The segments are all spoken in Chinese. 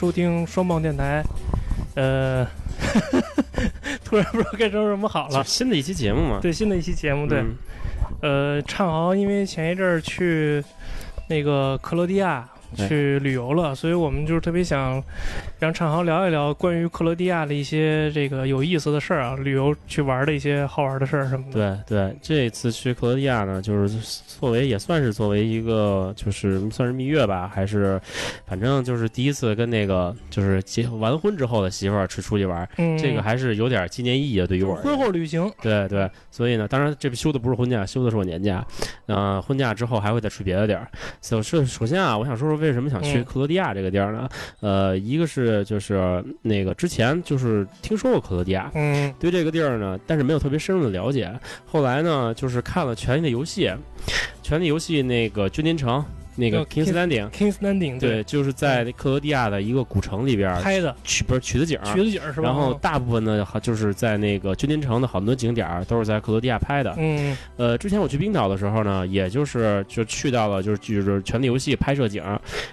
收听双棒电台。呃，突然不知道该说什么好了。新的一期节目嘛，对，新的一期节目，对。嗯呃，畅豪因为前一阵儿去那个克罗地亚对去旅游了，所以我们就是特别想让畅豪聊一聊关于克罗地亚的一些这个有意思的事儿啊，旅游去玩的一些好玩的事儿什么的。对对，这次去克罗地亚呢，就是作为也算是作为一个就是算是蜜月吧，还是反正就是第一次跟那个就是结完婚之后的媳妇儿去出去玩，嗯，这个还是有点纪念意义的，对于我而婚。后旅行，对对，所以呢，当然这休的不是婚假，休的是我年假。呃，婚假之后还会再去别的地儿。首是首先啊，我想说说为什么想去嗯克罗地亚这个地儿呢？呃，一个是就是那个之前就是听说过克罗地亚，嗯对这个地儿呢，但是没有特别深入的了解。后来呢，就是看了《权力的游戏》，《权力游戏》那个君临城，那个呃 King's Landing，，King's Landing，对，就是在克罗地亚的一个古城里边拍的取不是取的景儿。曲子景是吧？然后大部分呢，就是在那个君临城的好多景点都是在克罗地亚拍的。嗯呃，之前我去冰岛的时候呢，也就是就去到了就是就是《权力游戏》拍摄景，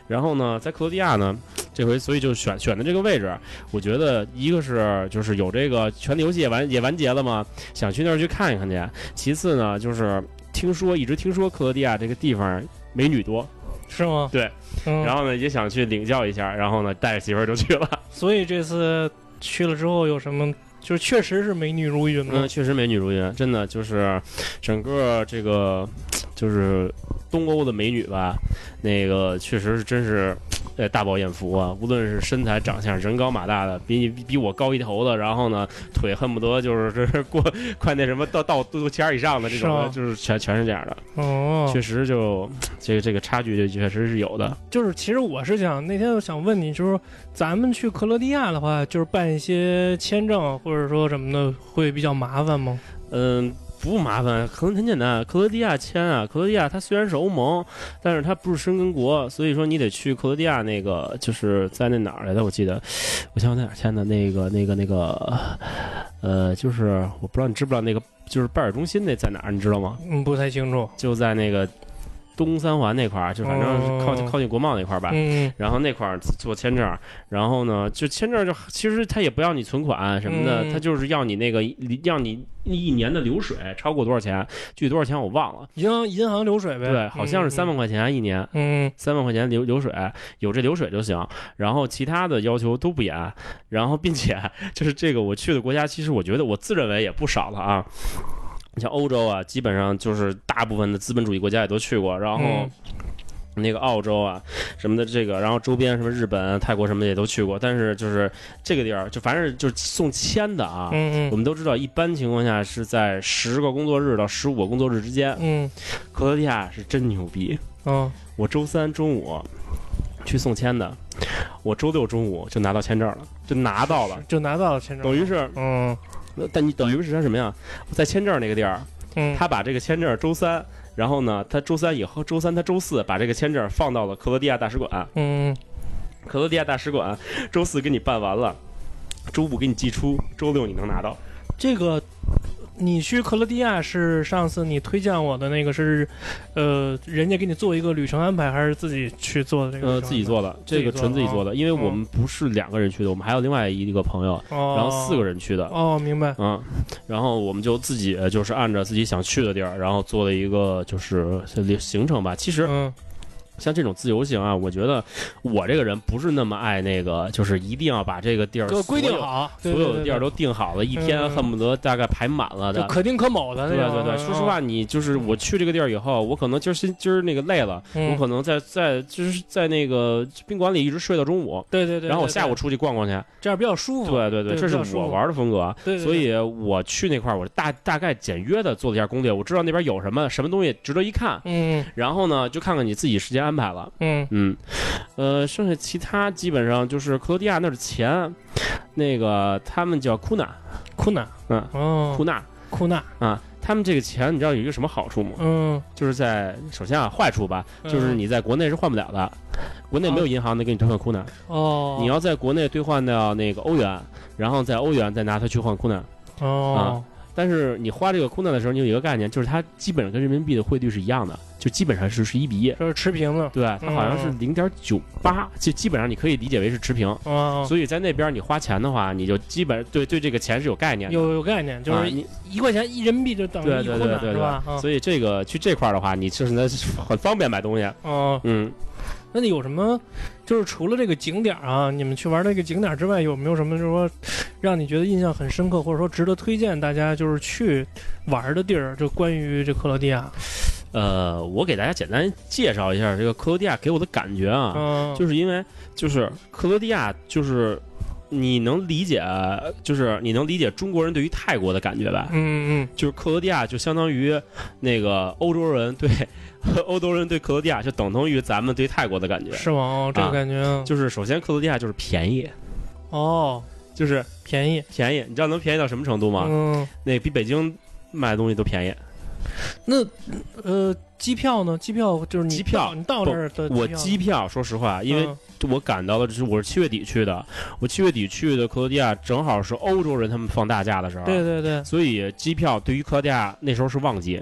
然后呢，在克罗地亚呢，这回所以就选选的这个位置，我觉得一个是就是有这个《权力游戏》也完也完结了嘛，想去那儿去看一看去。其次呢，就是听说一直听说克罗地亚这个地方美女多，是吗？对，嗯，然后呢也想去领教一下，然后呢带着媳妇儿就去了。所以这次去了之后有什么？就是确实是美女如云嗯，确实美女如云，真的就是整个这个就是东欧的美女吧，那个确实是真是。呃，大饱眼福啊！无论是身材、长相，人高马大的，比你比比我高一头的，然后呢，腿恨不得就是这是过 快那什么到到肚脐眼以上的这种的，是吗就是全全是这样的。哦，确实就这个这个差距就确实是有的。就是其实我是想那天我想问你，就是咱们去克罗地亚的话，就是办一些签证或者说什么的，会比较麻烦吗？嗯，不麻烦，可能很简单。克罗地亚签啊，克罗地亚它虽然是欧盟，但是它不是申根国，所以说你得去克罗地亚那个，就是在那哪儿来的？我记得，我想想在哪儿签的？那个、那个、那个，呃，就是我不知道你知不知道那个，就是拜耳中心那在哪儿？你知道吗？嗯，不太清楚。就在那个东三环那块儿，就反正靠近、哦靠近国贸那块儿吧。嗯然后那块儿做签证，然后呢，就签证就其实他也不要你存款什么的，嗯他就是要你那个要你一年的流水超过多少钱，具体多少钱我忘了，银行银行流水呗。对，好像是三万块钱一年，嗯。三万块钱流流水，有这流水就行，然后其他的要求都不严，然后并且 就是这个我去的国家，其实我觉得我自认为也不少了啊。你像欧洲啊，基本上就是大部分的资本主义国家也都去过，然后嗯那个澳洲啊什么的，这个，然后周边什么日本、泰国什么的也都去过，但是就是这个地儿，就反正就是送签的啊。嗯嗯我们都知道，一般情况下是在十个工作日到十五个工作日之间。嗯克罗地亚是真牛逼，嗯我周三中午去送签的，我周六中午就拿到签证了，就拿到了，就拿到了签证。等于是，嗯但你等于是他什么呀？在签证那个地儿，嗯，他把这个签证周三，然后呢，他周三以后，周三他周四把这个签证放到了克罗地亚大使馆，嗯克罗地亚大使馆周四给你办完了，周五给你寄出，周六你能拿到。这个。你去克罗地亚是上次你推荐我的那个是，呃，人家给你做一个旅程安排，还是自己去做的这个？呃，自己做的，这个纯自己做的，因为我们不是两个人去的，我们还有另外一个朋友，哦，然后四个人去的。哦，明白。嗯，然后我们就自己呃就是按照自己想去的地儿，然后做了一个就是行程吧。其实嗯像这种自由行啊，我觉得我这个人不是那么爱那个，就是一定要把这个地儿规定好，所有的地儿都定好了，一天嗯恨不得大概排满了的。就可定可卯的对。对对，说实话，你就是我去这个地儿以后，我可能今儿今今儿那个累了，嗯，我可能在在就是在那个宾馆里一直睡到中午，对对对，然后我下午出去逛逛去。这样比较舒服。对对对，这是我玩的风格。所以我去那块儿，我大大概简约的做了一下攻略，我知道那边有什么什么东西值得一看，嗯然后呢，就看看你自己时间安排了。嗯。嗯，呃，剩下其他基本上就是克罗地亚那儿的钱，那个他们叫库纳，库纳，嗯。哦，库纳。库纳，啊，他们这个钱你知道有一个什么好处吗？嗯，就是在首先啊，坏处吧，就是嗯你在国内是换不了的，国内没有银行能给你兑换库纳，哦，你要在国内兑换到那个欧元，然后在欧元再拿它去换库纳。哦，但是你花这个库纳的时候，你有一个概念，就是它基本上跟人民币的汇率是一样的，就基本上是是一比一，这是持平的。对，它好像是零点九八，就基本上你可以理解为是持平。哦，所以在那边你花钱的话，你就基本对对这个钱是有概念，有有概念，就是你一块钱一人民币就等于一空难，是吧？所以这个去这块的话，你就是那很方便买东西。哦，嗯。那你有什么？就是除了这个景点啊，你们去玩这个景点之外，有没有什么就是说让你觉得印象很深刻，或者说值得推荐大家就是去玩的地儿？就关于这克罗地亚，呃，我给大家简单介绍一下这个克罗地亚给我的感觉啊，就是因为就是克罗地亚就是你能理解，就是你能理解中国人对于泰国的感觉吧？嗯嗯，就是克罗地亚就相当于那个欧洲人对。欧洲人对克罗地亚就等同于咱们对泰国的感觉，是吗？哦，这个感觉就是首先克罗地亚就是便宜，哦，就是便宜便宜，你知道能便宜到什么程度吗？嗯，那比北京卖的东西都便宜。那呃，机票呢？机票就是你机票，你到那儿的我机票，说实话，因为我赶到了，就是我是七月底去的，我七月底去的克罗地亚，正好是欧洲人他们放大假的时候，对对对，所以机票对于克罗地亚那时候是旺季。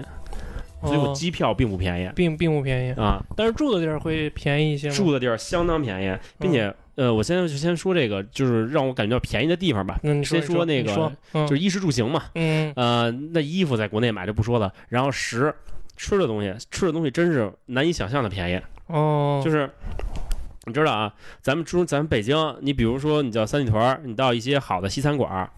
所以我机票并不便宜，并并不便宜。啊，但是住的地儿会便宜一些。住的地儿相当便宜，并且呃，我现在就先说这个，就是让我感觉到便宜的地方吧。嗯，先说那个，就是衣食住行嘛。嗯。呃，那衣服在国内买就不说了，然后食吃的东西，吃的东西真是难以想象的便宜。哦。就是你知道啊，咱们中咱们北京，你比如说你叫三里屯，你到一些好的西餐馆。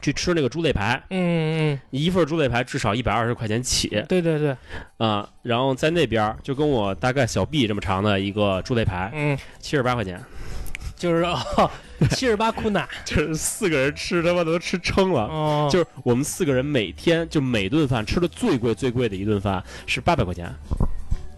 去吃那个猪肋排，嗯嗯，一份猪肋排至少一百二十块钱起。对对对，啊，然后在那边就跟我大概小臂这么长的一个猪肋排，嗯，七十八块钱，就是七十八库纳，就是四个人吃他妈都吃撑了。哦，就是我们四个人每天就每顿饭吃的最贵最贵的一顿饭是八百块钱，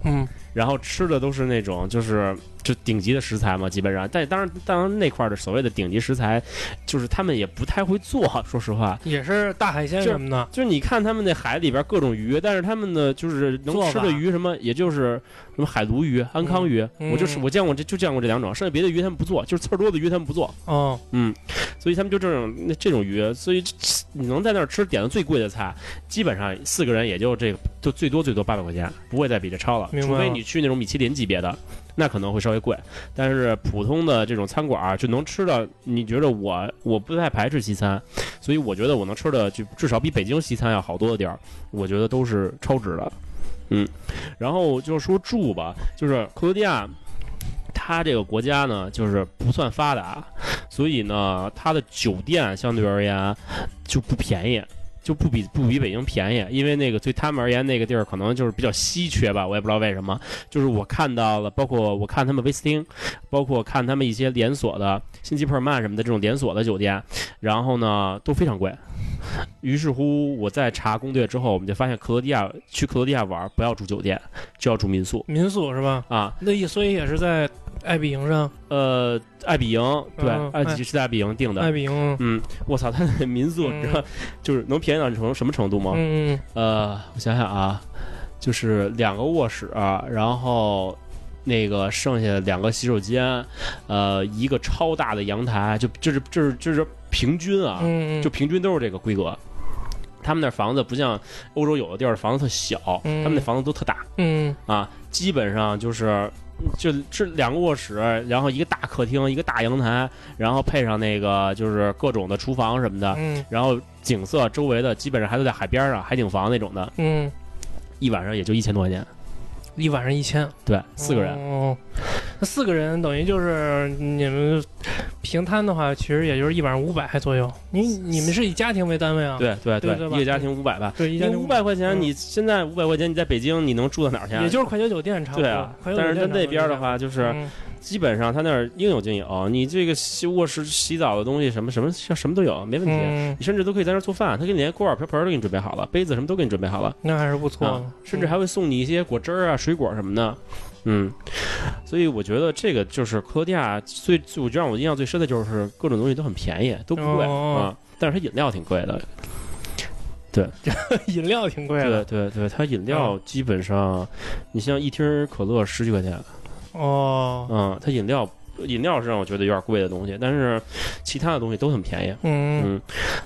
嗯，然后吃的都是那种就是。就顶级的食材嘛，基本上，但当然，当然那块的所谓的顶级食材，就是他们也不太会做，说实话，也是大海鲜什么的。就是你看他们那海里边各种鱼，但是他们的就是能吃的鱼什么，也就是什么海鲈鱼、安康鱼，我就是我见过这就见过这两种，剩下别的鱼他们不做，就是刺儿多的鱼他们不做。哦，嗯，所以他们就这种那这种鱼，所以你能在那儿吃点的最贵的菜，基本上四个人也就这个，就最多最多八百块钱，不会再比这超了，除非你去那种米其林级别的。那可能会稍微贵，但是普通的这种餐馆就能吃到。你觉得我我不太排斥西餐，所以我觉得我能吃的就至少比北京西餐要好多的地儿，我觉得都是超值的。嗯，然后就说住吧，就是克罗地亚，它这个国家呢就是不算发达，所以呢它的酒店相对而言就不便宜。就不比不比北京便宜，因为那个对他们而言，那个地儿可能就是比较稀缺吧，我也不知道为什么。就是我看到了，包括我看他们威斯汀，包括看他们一些连锁的星级普尔曼什么的这种连锁的酒店，然后呢都非常贵。于是乎，我在查攻略之后，我们就发现克罗地亚去克罗地亚玩不要住酒店，就要住民宿。民宿是吧？啊，那也所以也是在。爱彼迎上，呃，爱彼迎，对，爱是在爱彼迎订的。爱彼迎，嗯，我操，他那民宿，你知道，就是能便宜到成什么程度吗？嗯呃，我想想啊，就是两个卧室，然后那个剩下两个洗手间，呃，一个超大的阳台，就就是就是就是平均啊，就平均都是这个规格。他们那房子不像欧洲有的地儿房子特小，他们那房子都特大。嗯啊，基本上就是。就这两个卧室，然后一个大客厅，一个大阳台，然后配上那个就是各种的厨房什么的，嗯，然后景色周围的基本上还都在海边上，海景房那种的，嗯，一晚上也就一千多块钱。一晚上一千，对，四个人。哦，那四个人等于就是你们平摊的话，其实也就是一晚上五百左右。你你们是以家庭为单位啊？对对对，一个家庭五百吧。对，一家庭五百块钱，你现在五百块钱，你在北京你能住到哪儿去？也就是快捷酒店差不多。对啊，但是在那边的话，就是。基本上他那儿应有尽有，你这个洗卧室洗澡的东西什么什么像什么都有，没问题。你甚至都可以在那儿做饭，他给你连锅碗瓢盆都给你准备好了，杯子什么都给你准备好了，那还是不错。甚至还会送你一些果汁啊、水果什么的。嗯，所以我觉得这个就是克罗地亚最最，我觉得让我印象最深的就是各种东西都很便宜，都不贵啊。但是它饮料挺贵的。对，饮料挺贵的。对对对，它饮料基本上，你像一听可乐十几块钱。哦，嗯，它饮料饮料是让我觉得有点贵的东西，但是其他的东西都很便宜。嗯嗯，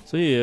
所以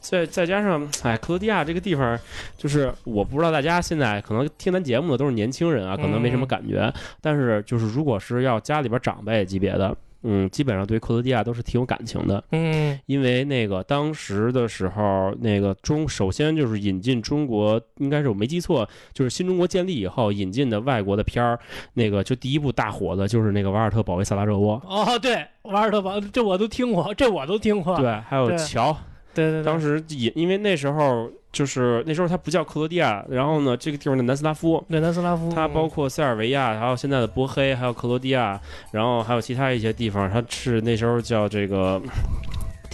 再再加上，哎，克罗地亚这个地方，就是我不知道大家现在可能听咱节目的都是年轻人啊，可能没什么感觉。但是就是如果是要家里边长辈级别的，嗯，基本上对克罗地亚都是挺有感情的。嗯因为那个当时的时候，那个中首先就是引进中国，应该是我没记错，就是新中国建立以后引进的外国的片儿，那个就第一部大火的就是那个《瓦尔特保卫萨拉热窝》。哦，对，瓦尔特保，这我都听过，这我都听过。对，还有对乔，对对对，当时也因为那时候就是那时候它不叫克罗地亚，然后呢，这个地方的南斯拉夫，对南斯拉夫，它包括塞尔维亚，还有现在的波黑，还有克罗地亚，然后还有其他一些地方，它是那时候叫这个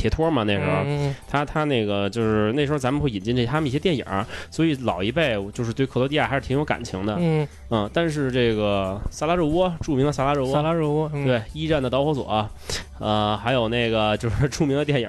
铁托嘛，那时候。嗯他他那个就是那时候咱们会引进这他们一些电影，所以老一辈就是对克罗地亚还是挺有感情的，嗯，嗯。但是这个萨拉热窝，著名的萨拉热窝萨窝，拉热窝，嗯，对一战的导火索，呃，还有那个就是 著名的电影，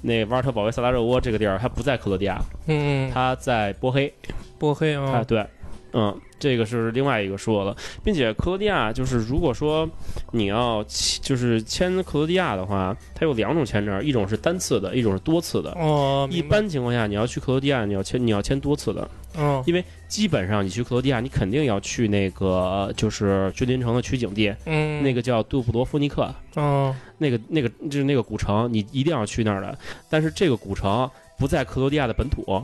那瓦尔特保卫萨拉热窝这个地儿，它不在克罗地亚，嗯，嗯，它在波黑，波黑啊，啊，对，嗯，这个是另外一个说了，并且克罗地亚就是如果说你要就是签克罗地亚的话，它有两种签证，一种是单次的，一种是多次的。哦，一，般情况下，你要去克罗地亚，你要签你要签多次的，嗯。因为基本上你去克罗地亚，你肯定要去那个就是君临城的取景地，嗯，那个叫杜布罗夫尼克，嗯那个那个就是那个古城，你一定要去那儿的。但是这个古城不在克罗地亚的本土，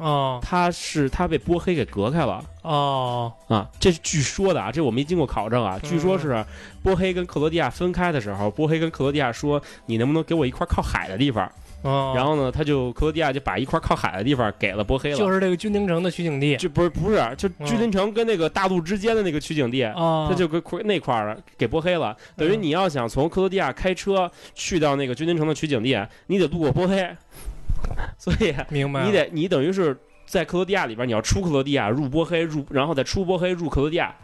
哦他是他被波黑给隔开了。哦，啊，这是据说的啊，这我没经过考证啊。据说嗯是波黑跟克罗地亚分开的时候，波黑跟克罗地亚说：“你能不能给我一块靠海的地方？”哦，然后呢，他就克罗地亚就把一块靠海的地方给了波黑了。就是这个君临城的取景地就不是不是，就嗯君临城跟那个大陆之间的那个取景地，哦，他就给那块儿给波黑了。等于嗯你要想从克罗地亚开车去到那个君临城的取景地，你得路过波黑，所以明白，你得你等于是在克罗地亚里边，你要出克罗地亚入波黑入，然后再出波黑入克罗地亚，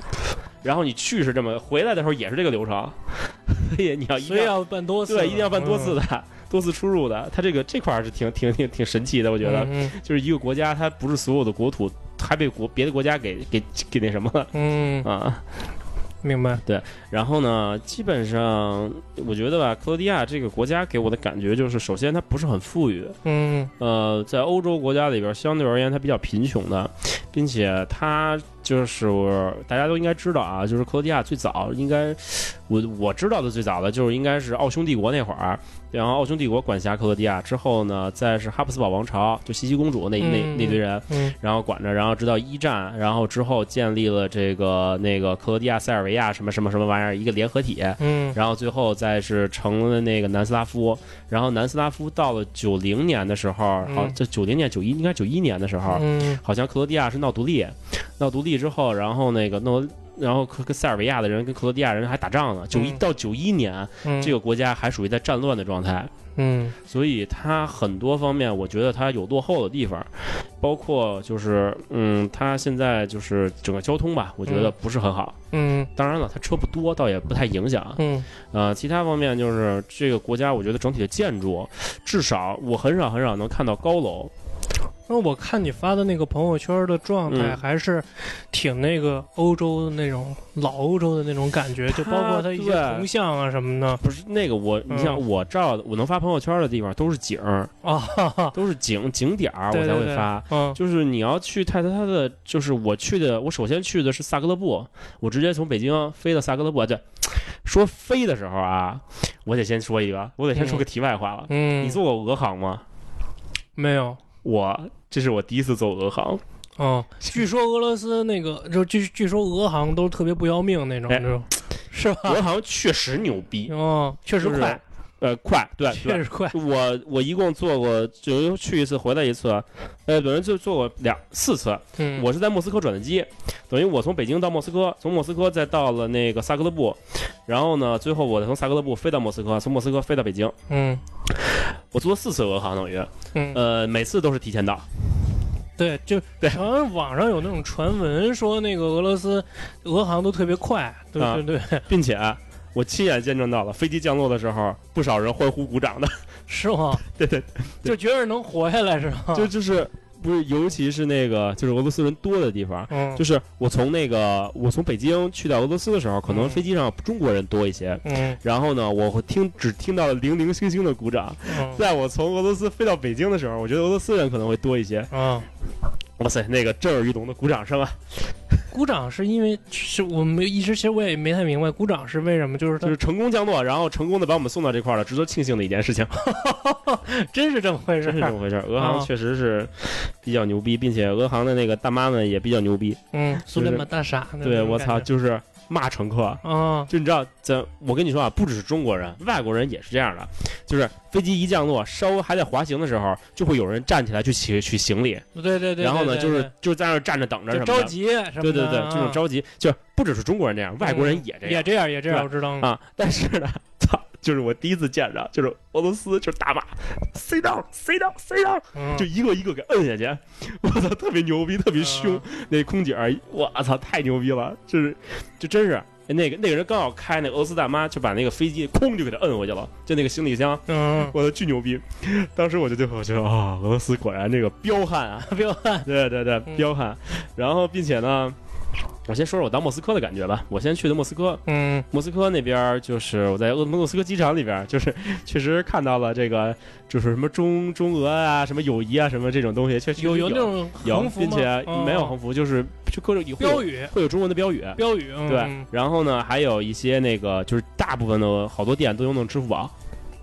然后你去是这么，回来的时候也是这个流程，所以你要一定要要办多次，对一定要办多次的。多次出入的，它这个这块儿是挺挺挺挺神奇的，我我觉得，嗯。就是一个国家，它不是所有的国土还被国别的国家给给给那什么了。嗯，啊。明白，对然后呢，基本上我觉得吧，克罗地亚这个国家给我的感觉就是，首先它不是很富裕，嗯。呃，在欧洲国家里边，相对而言它比较贫穷的，并且它就是大家都应该知道啊，就是克罗地亚最早应该我我知道的最早的就是应该是奥匈帝国那会儿，然后奥匈帝国管辖克罗地亚之后呢，再是哈布斯堡王朝，就西西公主那那嗯那堆人，嗯然后管着，然后直到一战，然后之后建立了这个那个克罗地亚、塞尔维亚什么什么什么玩意儿一个联合体，嗯。然后最后再是成了那个南斯拉夫，然后南斯拉夫到了九零年的时候，嗯好，这九零年九一应该九一年的时候，嗯。好像克罗地亚是闹独立，闹独立之后，然后那个弄。然后跟跟塞尔维亚的人跟克罗地亚人还打仗呢，九一嗯到九一年，嗯，这个国家还属于在战乱的状态，嗯。所以它很多方面，我觉得它有落后的地方，包括就是，嗯，它现在就是整个交通吧，我觉得嗯。不是很好。嗯。当然了，它车不多，倒也不太影响。嗯。呃，其他方面就是这个国家，我觉得整体的建筑，至少我很少很少能看到高楼。那我看你发的那个朋友圈的状态，嗯还是挺那个欧洲的那种老欧洲的那种感觉，就包括他一些铜像啊什么的不是那个我，你像嗯我照的，我能发朋友圈的地方都是景儿，啊，哈哈都是景景点儿，我才会发。嗯就是你要去泰特它的，就是我去的，我首先去的是萨格勒布，我直接从北京飞到萨格勒布。对，说飞的时候啊，我得先说一个，我得先说个题外话了。嗯，你坐过俄航吗？没有？我这是我第一次坐俄航，哦，据说俄罗斯那个，就据据说俄航都特别不要命那种，是吧？俄航确实牛逼，哦，确实就是快，呃，快，对对。确实快。我我一共做过，就去一次回来一次，呃，等于就做过两四次。嗯，我是在莫斯科转的机，等于我从北京到莫斯科，从莫斯科再到了那个萨格勒布，然后呢，最后我从萨格勒布飞到莫斯科，从莫斯科飞到北京。嗯我坐了四次俄航，等于嗯，呃每次都是提前到。对，就对好像网上有那种传闻说那个俄罗斯俄航都特别快，对啊对对，并且我亲眼见证到了飞机降落的时候，不少人欢呼鼓掌的。是吗？对对，就觉得能活下来是吗？就就是不是，尤其是那个就是俄罗斯人多的地方。嗯，就是我从那个我从北京去到俄罗斯的时候，可能嗯飞机上中国人多一些。嗯然后呢，我会听只听到了零零星星的鼓掌。嗯在我从俄罗斯飞到北京的时候，我觉得俄罗斯人可能会多一些。啊，哇塞，那个震耳欲聋的鼓掌声啊！鼓掌是因为是我没一直其实我也没太明白鼓掌是为什么，就是就是成功降落，然后成功的把我们送到这块了，值得庆幸的一件事情。真是这么回事真是这么回事儿。俄航啊确实是比较牛逼，并且俄航的那个大妈们也比较牛逼。嗯，苏联马大傻，对我操，就是骂乘客。啊，就你知道，咱我跟你说啊，不只是中国人，外国人也是这样的。就是飞机一降落，稍微还在滑行的时候，就会有人站起来去取取行李，对对对，然后呢，就是就是在那儿站着等着什么。着急什么，对对对，啊这种着急，就不只是中国人这样，外国人也这样也这样也这样，我知道。啊。但是呢，操，就是我第一次见着，就是俄罗斯就是大骂，sit down，sit down，sit down，嗯就一个一个给摁下去，我操，特别牛逼，特别凶。嗯那空姐儿，我操，太牛逼了，就是，就真是。那个那个人刚好开那俄罗斯大妈，就把那个飞机空就给他摁回去了，就那个行李箱，嗯，我的巨牛逼。当时我就就我觉得啊、俄罗斯果然这个彪悍啊，彪悍，对对对，嗯彪悍。然后并且呢，我先说说我到莫斯科的感觉吧。我先去的莫斯科，嗯莫斯科那边就是我在俄莫斯科机场里边，就是 确实看到了这个，就是什么中中俄啊，什么友谊啊，什么这种东西，确实有有有那种有横，幅并且哦没有横幅，就是就各种会有标语，会有中文的标语。标语，嗯对，然后呢，还有一些那个，就是大部分的好多店都用那种支付宝，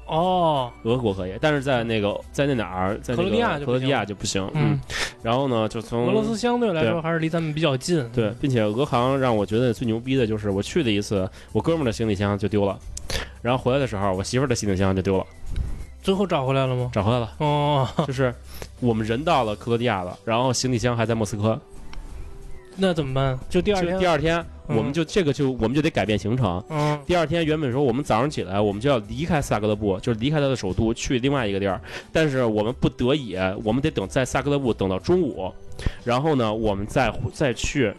哦，俄国可以，但是在那个在那哪儿，在那个克罗地亚就不克罗地亚行就不行。嗯，然后呢，就从俄罗斯相对来说还是离咱们比较近，对，并且俄航让我觉得最牛逼的就是我去的一次，我哥们儿的行李箱就丢了，然后回来的时候，我媳妇儿的行李箱就丢了，最后找回来了吗？找回来了。哦，就是我们人到了克罗地亚了，然后行李箱还在莫斯科。那怎么办？就第二天，第二天，嗯。我们就这个就我们就得改变行程。嗯。第二天原本说我们早上起来我们就要离开萨格勒布，就是离开他的首都去另外一个地儿，但是我们不得已，我们得等在萨格勒布等到中午，然后呢，我们再再去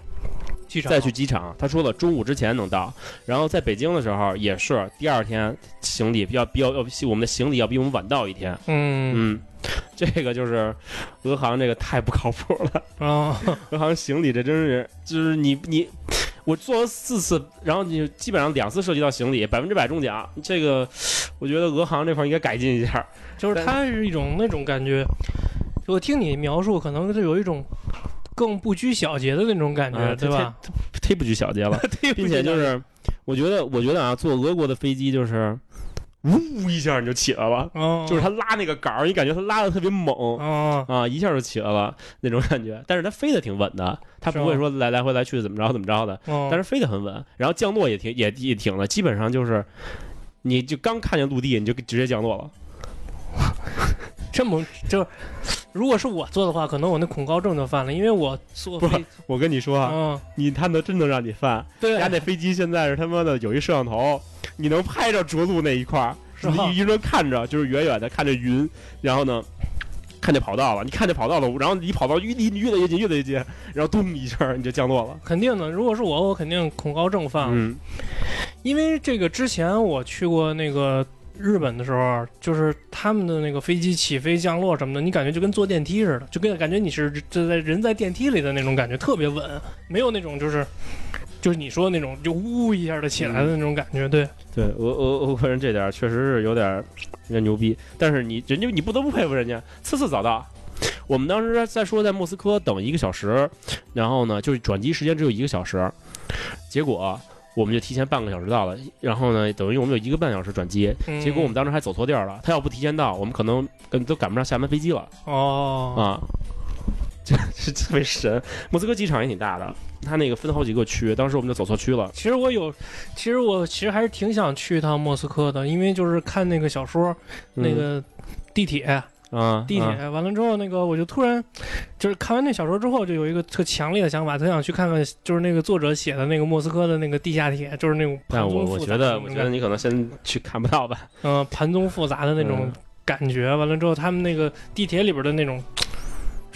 机场再去机场。他说了中午之前能到，然后在北京的时候也是第二天行李要比要要比我们的行李要比我们晚到一天。嗯嗯，这个就是俄航这个太不靠谱了。啊，俄航行李这真是就是你你。我做了四次，然后你基本上两次涉及到行李，百分之百中奖。这个，我觉得俄航这块应该改进一下。就是它是一种那种感觉，我听你描述，可能就有一种更不拘小节的那种感觉，啊对吧？忒不拘小节了，并且就是，我觉得，我觉得啊，坐俄国的飞机就是，呜一下你就起来了，哦，就是他拉那个杆儿，你感觉他拉的特别猛。哦，啊，一下就起来了那种感觉，但是它飞的挺稳的，它不会说来来回来去怎么着怎么着的，哦，但是飞得很稳，然后降落也挺也也挺了，基本上就是，你就刚看见陆地你就直接降落了，这么就，如果是我做的话，可能我那恐高症就犯了，因为我坐不飞，我跟你说啊，嗯，你他能真能让你犯，对人家那飞机现在是他妈的有一摄像头，你能拍着着陆那一块儿，是吧你一直看着就是远远的看着云，然后呢。看见跑道了，你看见跑道了，然后离跑道越离你越来越近，越来越近，然后咚一下你就降落了。肯定的。如果是我，我肯定恐高症犯了，嗯因为这个之前我去过那个日本的时候，就是他们的那个飞机起飞、降落什么的，你感觉就跟坐电梯似的，就跟感觉你是就在人在电梯里的那种感觉，特别稳，没有那种就是就是你说的那种就呜一下的起来的那种感觉。对，对，俄俄俄国人这点确实是有点有点牛逼，但是你人家你不得不佩服人家，次次早到。我们当时在说在莫斯科等一个小时，然后呢，就是转机时间只有一个小时，结果我们就提前半个小时到了，然后呢，等于我们有一个半小时转机，嗯结果我们当时还走错地儿了。他要不提前到，我们可能跟都赶不上下班飞机了哦，啊！这是特别神。莫斯科机场也挺大的，它那个分好几个区，当时我们就走错区了。其实我有，其实我其实还是挺想去一趟莫斯科的，因为就是看那个小说，那个地铁。地铁啊完了之后，那个我就突然就是看完那小说之后，就有一个特强烈的想法，特想去看看，就是那个作者写的那个莫斯科的那个地下铁，就是那种但盘宗复杂我我觉得，我觉得你可能先去看不到吧。嗯盘宗复杂的那种嗯感觉。完了之后，他们那个地铁里边的那种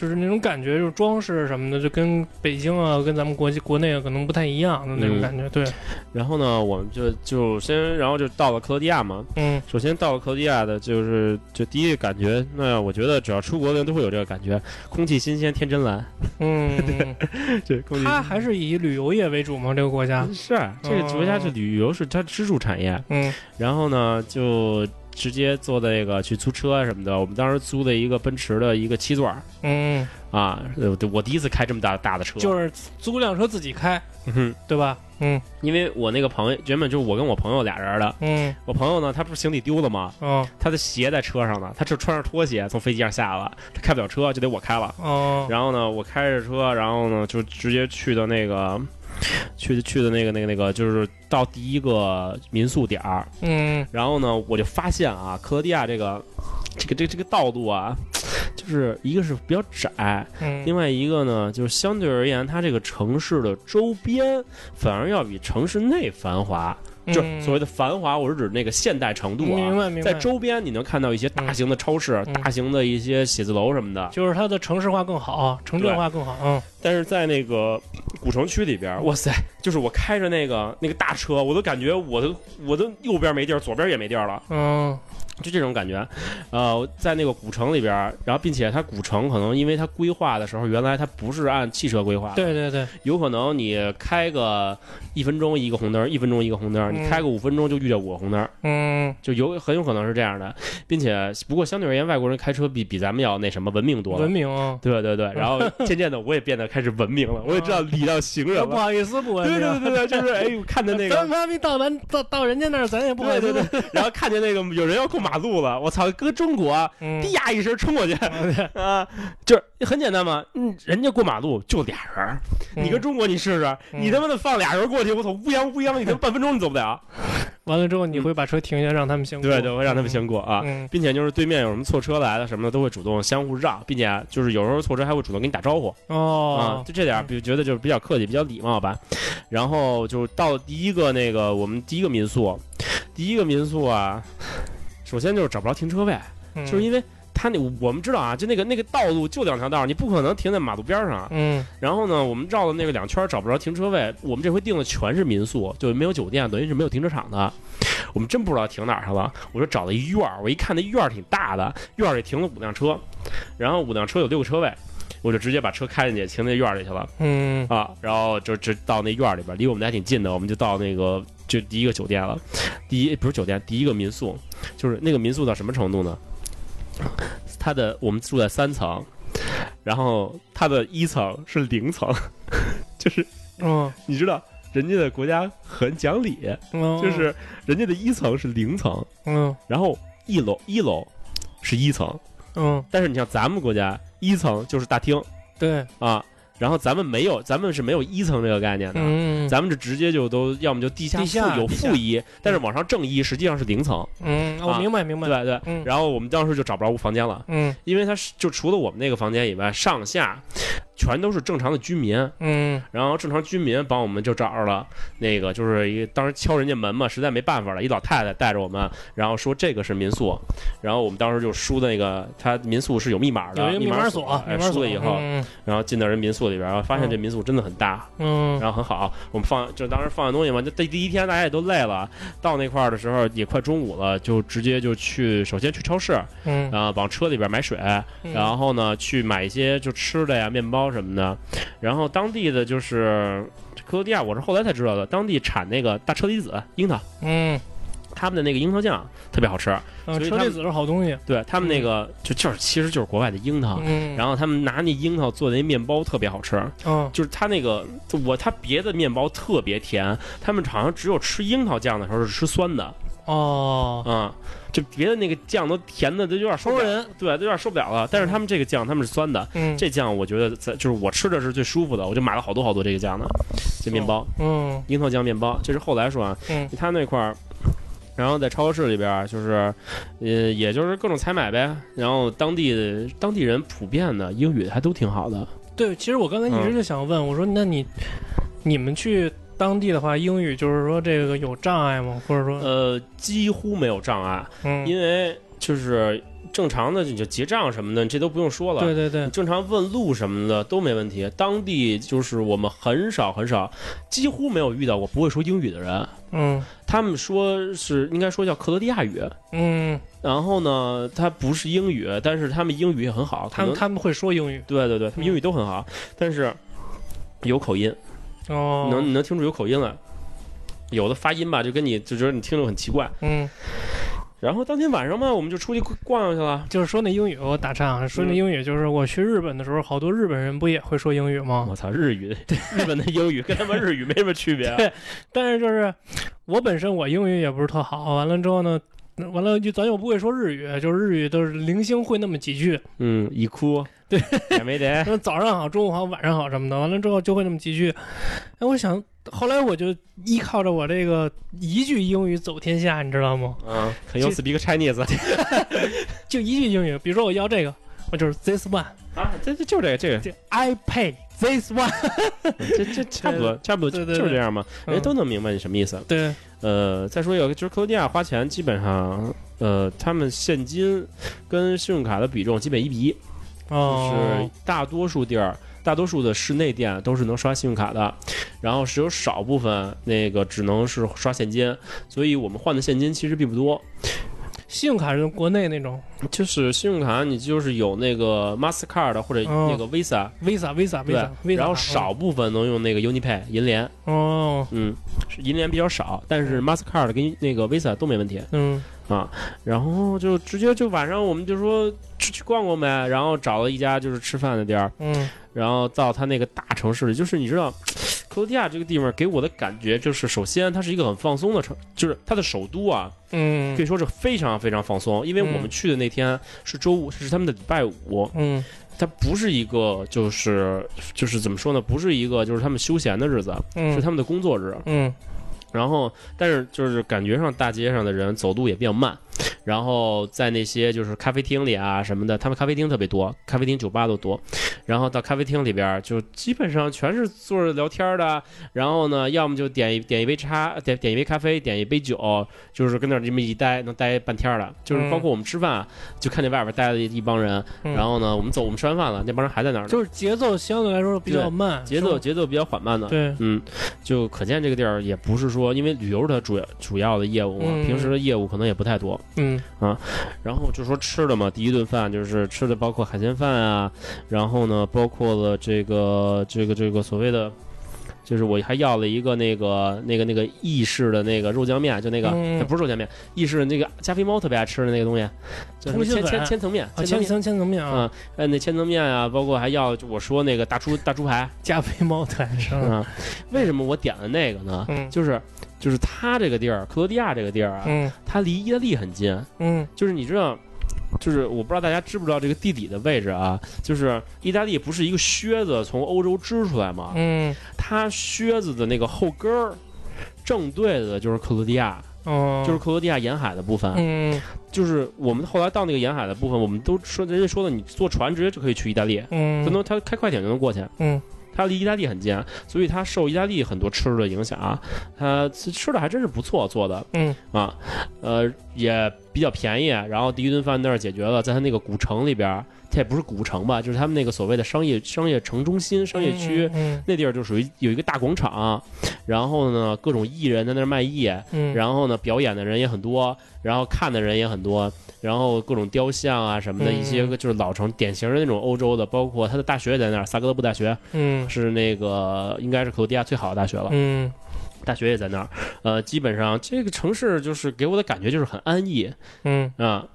就是那种感觉，就是装饰什么的，就跟北京啊，跟咱们国际国内啊可能不太一样的那种嗯感觉。对，然后呢，我们就就先，然后就到了克罗地亚嘛。嗯首先到了克罗地亚的，就是就第一个感觉，那我觉得只要出国的人都会有这个感觉，空气新鲜，天真蓝。嗯，嗯 对，空气它还是以旅游业为主吗？这个国家？是啊这个国家是旅游是它支柱产业。嗯然后呢，就直接坐那个去租车啊什么的。我们当时租的一个奔驰的一个七座儿嗯，啊，呃我第一次开这么大大的车，就是租辆车自己开，嗯对吧？嗯因为我那个朋友原本就是我跟我朋友俩人的。嗯我朋友呢，他不是行李丢了吗？哦他的鞋在车上呢，他就穿着拖鞋从飞机上下来了，他开不了车，就得我开了。哦，然后呢，我开着车，然后呢就直接去的那个，去去的那个那个那个，就是到第一个民宿点儿。嗯然后呢，我就发现啊，克罗地亚这个这个这个这个道路啊，就是一个是比较窄，嗯，另外一个呢，就是相对而言，它这个城市的周边反而要比城市内繁华。就是所谓的繁华，我是指那个现代程度啊。明白明白，在周边你能看到一些大型的超市、嗯。大型的一些写字楼什么的，就是它的城市化更好，城镇化更好。嗯。但是在那个古城区里边，哇塞，就是我开着那个那个大车，我都感觉我的我的右边没地儿，左边也没地儿了，嗯就这种感觉。呃，在那个古城里边，然后并且它古城可能因为它规划的时候，原来它不是按汽车规划的，对对对，有可能你开个一分钟一个红灯，一分钟一个红灯，嗯你开个五分钟就遇见五个红灯，嗯就有很有可能是这样的，并且不过相对而言，外国人开车比比咱们要那什么文明多了文。明啊。对对对，然后 渐渐的我也变得开始文明了，我也知道礼让行人呃 不。好意思，不文对明。对对对，就是哎，我看见那个，咱妈逼到咱到到人家那儿，咱也不好意思。对对对，然后看见那个有人要过马路了，我操，搁中国滴呀一声冲过去 对 啊，就是很简单嘛，嗯，人家过马路就俩人儿，你搁中国你试试，嗯你他妈的放俩人过去，我操，乌泱乌泱，你他妈半分钟你走不了。完了之后，你会把车停下，让他们先过。对对，会让他们先过啊。嗯并且就是对面有什么错车来了什么的，都会主动相互让，并且就是有时候错车还会主动跟你打招呼啊哦，，就这点儿，比觉得就是比较客气，比较礼貌吧。然后就到第一个那个我们第一个民宿，第一个民宿啊，首先就是找不着停车位，嗯就是因为他那我们知道啊，就那个那个道路就两条道，你不可能停在马路边上。嗯然后呢，我们绕了那个两圈找不着停车位，我们这回订的全是民宿，就没有酒店，等于是没有停车场的。我们真不知道停哪儿去了。我说找了一院儿，我一看那院儿挺大的，院儿里停了五辆车，然后五辆车有六个车位，我就直接把车开进去，停那院儿里去了嗯啊。然后就直到那院儿里边，离我们家挺近的，我们就到那个就第一个酒店了。第一不是酒店，第一个民宿，就是那个民宿到什么程度呢？它的我们住在三层，然后它的一层是零层，就是嗯你知道人家的国家很讲理，嗯，就是人家的一层是零层，嗯然后一楼一楼是一层，嗯，但是你像咱们国家一层就是大厅对，啊，然后咱们没有，咱们是没有一层这个概念的。嗯咱们这直接就都要么就地下地下有负一，但是往上正一实际上是零层，嗯，我啊明白明白。对对。嗯然后我们当时就找不着房间了，嗯因为它是就除了我们那个房间以外，上下全都是正常的居民，嗯。然后正常居民帮我们就找着了那个，就是一当时敲人家门嘛，实在没办法了，一老太太带着我们，然后说这个是民宿，然后我们当时就输的那个，他民宿是有密码的，有一个密码锁，哎，输了以后，嗯。然后进到人民宿里边，然后发现嗯这民宿真的很大，嗯。然后很好，我们放就当时放下东西嘛，就第第一天大家也都累了，到那块儿的时候也快中午了，就直接就去，首先去超市，嗯，然后往车里边买水，嗯。然后呢去买一些就吃的呀、面包什么的，然后当地的就是克罗地亚，我是后来才知道的，当地产那个大车厘子、樱桃，嗯他们的那个樱桃酱特别好吃，车厘子是好东西。对他们那个就就是其实就是国外的樱桃。嗯，然后他们拿那樱桃做的那面包特别好吃，嗯。就是他那个我他别的面包特别甜，他们好像只有吃樱桃酱的时候是吃酸的，哦，嗯、就别的那个酱都甜的都有点受不了，齁人。对，都有点受不了了。但是他们这个酱他们是酸的，嗯，这酱我觉得在就是我吃的是最舒服的，我就买了好多好多这个酱呢，这面包嗯樱桃酱面包，这是后来说啊，嗯他那块儿。然后在超市里边儿，就是，呃，也就是各种采买呗。然后当地的当地人普遍的英语还都挺好的。对，其实我刚才一直就想问，我说那你你们去当地的话，英语就是说这个有障碍吗？或者说，呃，几乎没有障碍，嗯因为就是正常的你就结账什么的，这都不用说了。对对对，正常问路什么的都没问题。当地就是我们很少很少，几乎没有遇到过不会说英语的人。嗯他们说是应该说叫克罗地亚语，嗯，然后呢，他不是英语，但是他们英语也很好。他们他们会说英语对对对，他们英语都很好，但是有口音，哦，能你能听出有口音来。有的发音吧，就跟你就觉得你听着很奇怪。嗯，然后当天晚上嘛，我们就出去逛逛去了。就是说那英语，我打岔啊，说那嗯英语就是我去日本的时候，好多日本人不也会说英语吗？我操，日语，日本的英语跟他们日语没什么区别。对 但是就是我本身我英语也不是特好，完了之后呢，完了就咱又不会说日语，就是日语都是零星会那么几句，嗯，一哭，对，也没得。那早上好，中午好，晚上好什么的，完了之后就会那么几句。哎，我想后来我就依靠着我这个一句英语走天下，你知道吗？嗯，很有 speak Chinese 就一句英语，比如说我要这个，我就是 this one，啊，这这就这个这个，这 I pay this one，这这差不多 差不多就是这样嘛，嗯。人家都能明白你什么意思。对，呃，再说一个，就是克罗地亚花钱基本上，呃，他们现金跟信用卡的比重基本一比一，就是哦，大多数地儿。大多数的室内店都是能刷信用卡的，然后是有少部分那个只能是刷现金，所以我们换的现金其实并不多。信用卡是国内那种。就是信用卡，你就是有那个 Mastercard 或者哦。那个 Visa，Visa，Visa，Visa，Visa，然后少部分能用那个 UniPay 银联，哦，嗯，银联比较少，但是 Mastercard 跟那个 Visa 都没问题。嗯。啊。然后就直接就晚上我们就说去去逛逛呗，然后找了一家就是吃饭的地儿，嗯。然后到他那个大城市里，就是你知道。克罗地亚这个地方给我的感觉就是，首先它是一个很放松的城，就是它的首都啊，嗯可以说是非常非常放松。因为我们去的那天是周五，是他们的礼拜五，嗯它不是一个就是就是怎么说呢？不是一个就是他们休闲的日子，是嗯他们的工作日。嗯然后，但是就是感觉上大街上的人走路也比较慢，然后在那些就是咖啡厅里啊什么的，他们咖啡厅特别多，咖啡厅、酒吧都多。然后到咖啡厅里边儿，就基本上全是坐着聊天的。然后呢，要么就点一点一杯茶，点点一杯咖啡，点一杯酒，就是跟那儿这么一待，能待半天儿的。就是包括我们吃饭啊，就看见外边待了一一帮人。嗯然后呢，我们走，我们吃完饭了，那帮人还在那儿呢。就是节奏相对来说比较慢，节奏节奏比较缓慢的。对，嗯，就可见这个地儿也不是说，因为旅游是它主要主要的业务嘛，嗯平时的业务可能也不太多。嗯然后就说吃的嘛，第一顿饭就是吃的包括海鲜饭啊，然后呢，包括了这个这个这个所谓的。就是我还要了一个那个那个那个意式的那个肉酱面，就那个、不是肉酱面，意式的那个加菲猫特别爱吃的那个东西，千千千层面，啊，千层面，千层面啊，嗯，哎那千层面啊，包括还要我说那个大猪大猪排，加菲猫特爱吃，啊，为什么我点了那个呢？嗯。就是就是它这个地儿，克罗地亚这个地儿啊，嗯它离意大利很近。嗯就是你知道，就是我不知道大家知不知道这个地理的位置啊？就是意大利不是一个靴子从欧洲支出来吗？嗯它靴子的那个后跟儿正对的就是克罗地亚，哦，就是克罗地亚沿海的部分。嗯就是我们后来到那个沿海的部分，我们都说人家说的，你坐船直接就可以去意大利，嗯，可能他开快艇就能过去。嗯它离意大利很近，所以它受意大利很多吃的影响啊。它吃的还真是不错做的嗯啊，呃，也比较便宜。然后第一顿饭那儿解决了，在它那个古城里边儿，它也不是古城吧，就是他们那个所谓的商业商业城中心、商业区。嗯那地儿就属于有一个大广场，然后呢，各种艺人在那儿卖艺，嗯，然后呢，表演的人也很多，然后看的人也很多，然后各种雕像啊什么的，嗯。一些个就是老城典型的那种欧洲的，包括他的大学也在那儿，萨格勒布大学嗯。是那个应该是克罗地亚最好的大学了，嗯。大学也在那儿。呃，基本上这个城市就是给我的感觉就是很安逸。嗯。啊。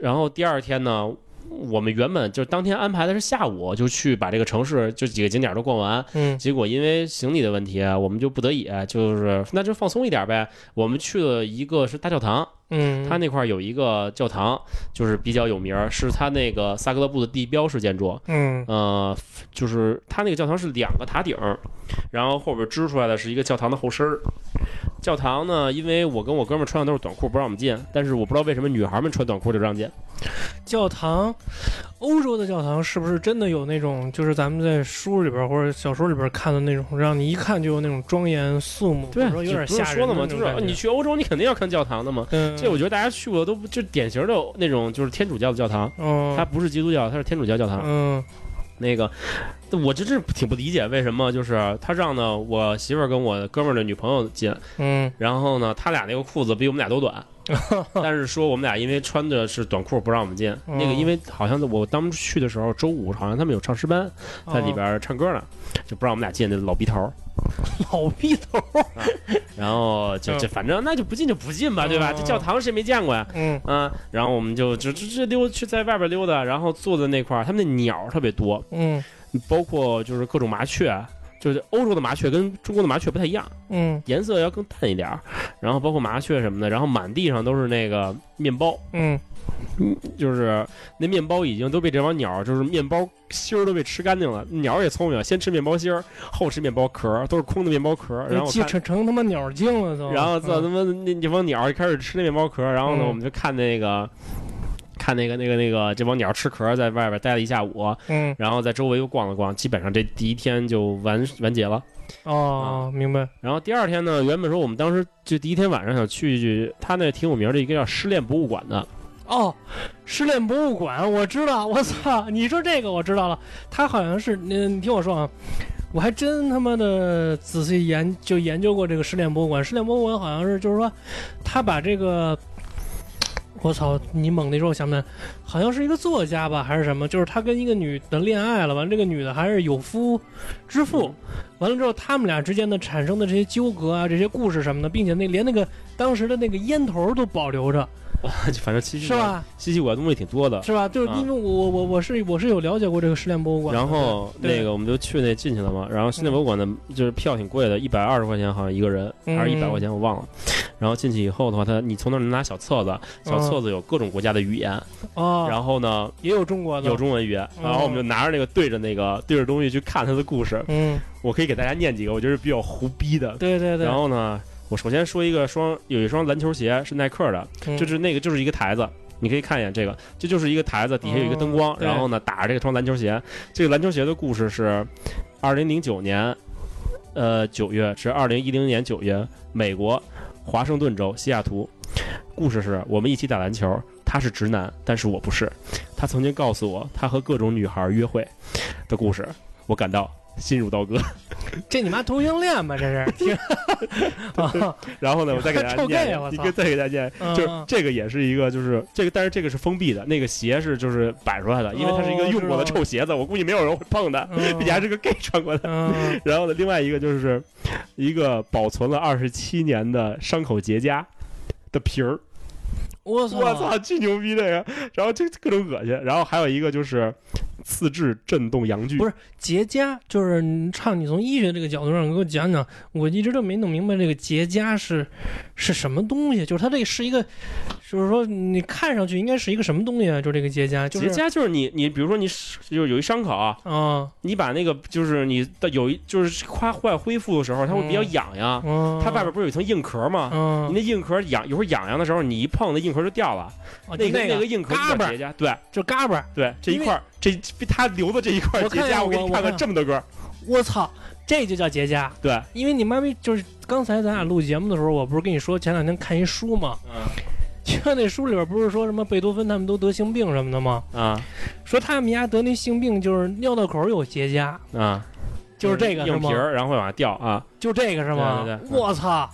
然后第二天呢，我们原本就是当天安排的是下午就去把这个城市就几个景点都逛完，嗯。结果因为行李的问题，我们就不得已就是那就放松一点呗。我们去了一个是大教堂，嗯，它那块儿有一个教堂，就是比较有名儿，是它那个萨格勒布的地标式建筑。嗯呃，就是它那个教堂是两个塔顶，然后后边支出来的是一个教堂的后身儿。教堂呢，因为我跟我哥们儿穿的都是短裤，不让我们进。但是我不知道为什么女孩们穿短裤就让进。教堂，欧洲的教堂是不是真的有那种，就是咱们在书里边或者小说里边看的那种，让你一看就有那种庄严肃穆，或者说有点就不是吓人说的嘛？就是你去欧洲，你肯定要看教堂的嘛。嗯，这我觉得大家去过都不就典型的那种，就是天主教的教堂，嗯，它不是基督教，它是天主教教堂。嗯那个，我真是挺不理解为什么，就是他让呢我媳妇儿跟我哥们儿的女朋友进，嗯然后呢他俩那个裤子比我们俩都短，但是说我们俩因为穿的是短裤不让我们进。哦那个因为好像我当时去的时候周五好像他们有唱诗班在里边唱歌呢，就不让我们俩进那老逼头。老逼头，然后就就反正那就不进就不进吧，对吧？嗯这教堂谁没见过呀？嗯啊，然后我们就就就就溜去在外边溜达，然后坐在那块儿，他们那鸟特别多，嗯包括就是各种麻雀，就是欧洲的麻雀跟中国的麻雀不太一样，嗯颜色要更淡一点儿，然后包括麻雀什么的，然后满地上都是那个面包，嗯就是那面包已经都被这帮鸟，就是面包芯儿都被吃干净了。鸟也聪明，先吃面包芯儿，后吃面包壳儿，都是空的面包壳。然后我继，承成他妈鸟精了都，然后这他嗯妈那那帮鸟一开始吃那面包壳儿，然后呢，嗯我们就看那个。看那个那个那个这帮鸟吃壳，在外边待了一下午，嗯然后在周围又逛了逛，基本上这第一天就完完结了。哦，明白，然后第二天呢，原本说我们当时就第一天晚上想去去他那挺有名的一个叫失恋博物馆的，哦，失恋博物馆，我知道，我操！你说这个我知道了，他好像是，你你听我说啊，我还真他妈的仔细研就研究过这个失恋博物馆。失恋博物馆好像是就是说，他把这个，我操，你猛地一说，我想不起来，好像是一个作家吧，还是什么？就是他跟一个女的恋爱了，完了这个女的还是有夫之妇，完了之后他们俩之间的产生的这些纠葛啊，这些故事什么的，并且那连那个当时的那个烟头都保留着，反正稀奇是？吧？稀奇古怪的东西挺多的。是吧？就是因为我我我我是我是有了解过这个失恋博物馆，然后那个我们就去那进去了嘛，然后失恋博物馆呢就是票挺贵的，一百二十块钱好像一个人，嗯还是一百块钱我忘了。然后进去以后的话，他你从那儿能拿小册子，小册子有各种国家的语言，哦，然后呢也有中国的，有中文语言，嗯然后我们就拿着那个对着那个对着东西去看他的故事。嗯，我可以给大家念几个，我觉得比较胡逼的。对对对，然后呢，我首先说一个双有一双篮球鞋是耐克的，嗯就是那个就是一个台子，你可以看一眼这个，这就是一个台子，底下有一个灯光，哦然后呢打着这个双篮球鞋。这个篮球鞋的故事是二零零九年，呃九月至二零一零年九月，美国华盛顿州西雅图。故事是我们一起打篮球，他是直男，但是我不是。他曾经告诉我他和各种女孩约会的故事，我感到心如刀割。这你妈同性恋吧？这是，听。啊然后呢，我再给大家 念一个再给大家念，嗯就是这个也是一个，就是这个，但是这个是封闭的，那个鞋是就是摆出来的，因为它是一个用过的臭鞋子，我估计没有人会碰的，嗯。并且还是个 gay 穿过的。嗯，然后呢，另外一个就是一个保存了二十七年的伤口结痂的皮儿，我操，我操，巨牛逼这个！然后这各种恶心，然后还有一个就是自制震动阳具，不是结痂，就是唱你从医学这个角度上给我讲讲，我一直都没弄明白这个结痂是是什么东西，就是它这是一个，就是说你看上去应该是一个什么东西啊？就这个结痂，就是结痂就是你你比如说你就是有一伤口啊，啊，你把那个就是你的有一就是快快恢复的时候，它会比较痒痒，嗯，它外边不是有一层硬壳吗？嗯你，那硬壳痒，一会儿痒痒的时候，你一碰那硬壳就掉了，哦那个那个硬壳叫结痂。对就嘎巴，对，这一块儿这它留的这一块结痂，我给你看看这么多个。我操，这就叫结痂。对，因为你妈咪就是刚才咱俩录节目的时候，我不是跟你说前两天看一书吗？嗯 就那书里边不是说什么贝多芬他们都得性病什么的吗？啊说他们家得那性病就是尿道口有结痂，啊，就是这个？硬皮儿，然后会往下掉啊。就这个是吗？对对对我操，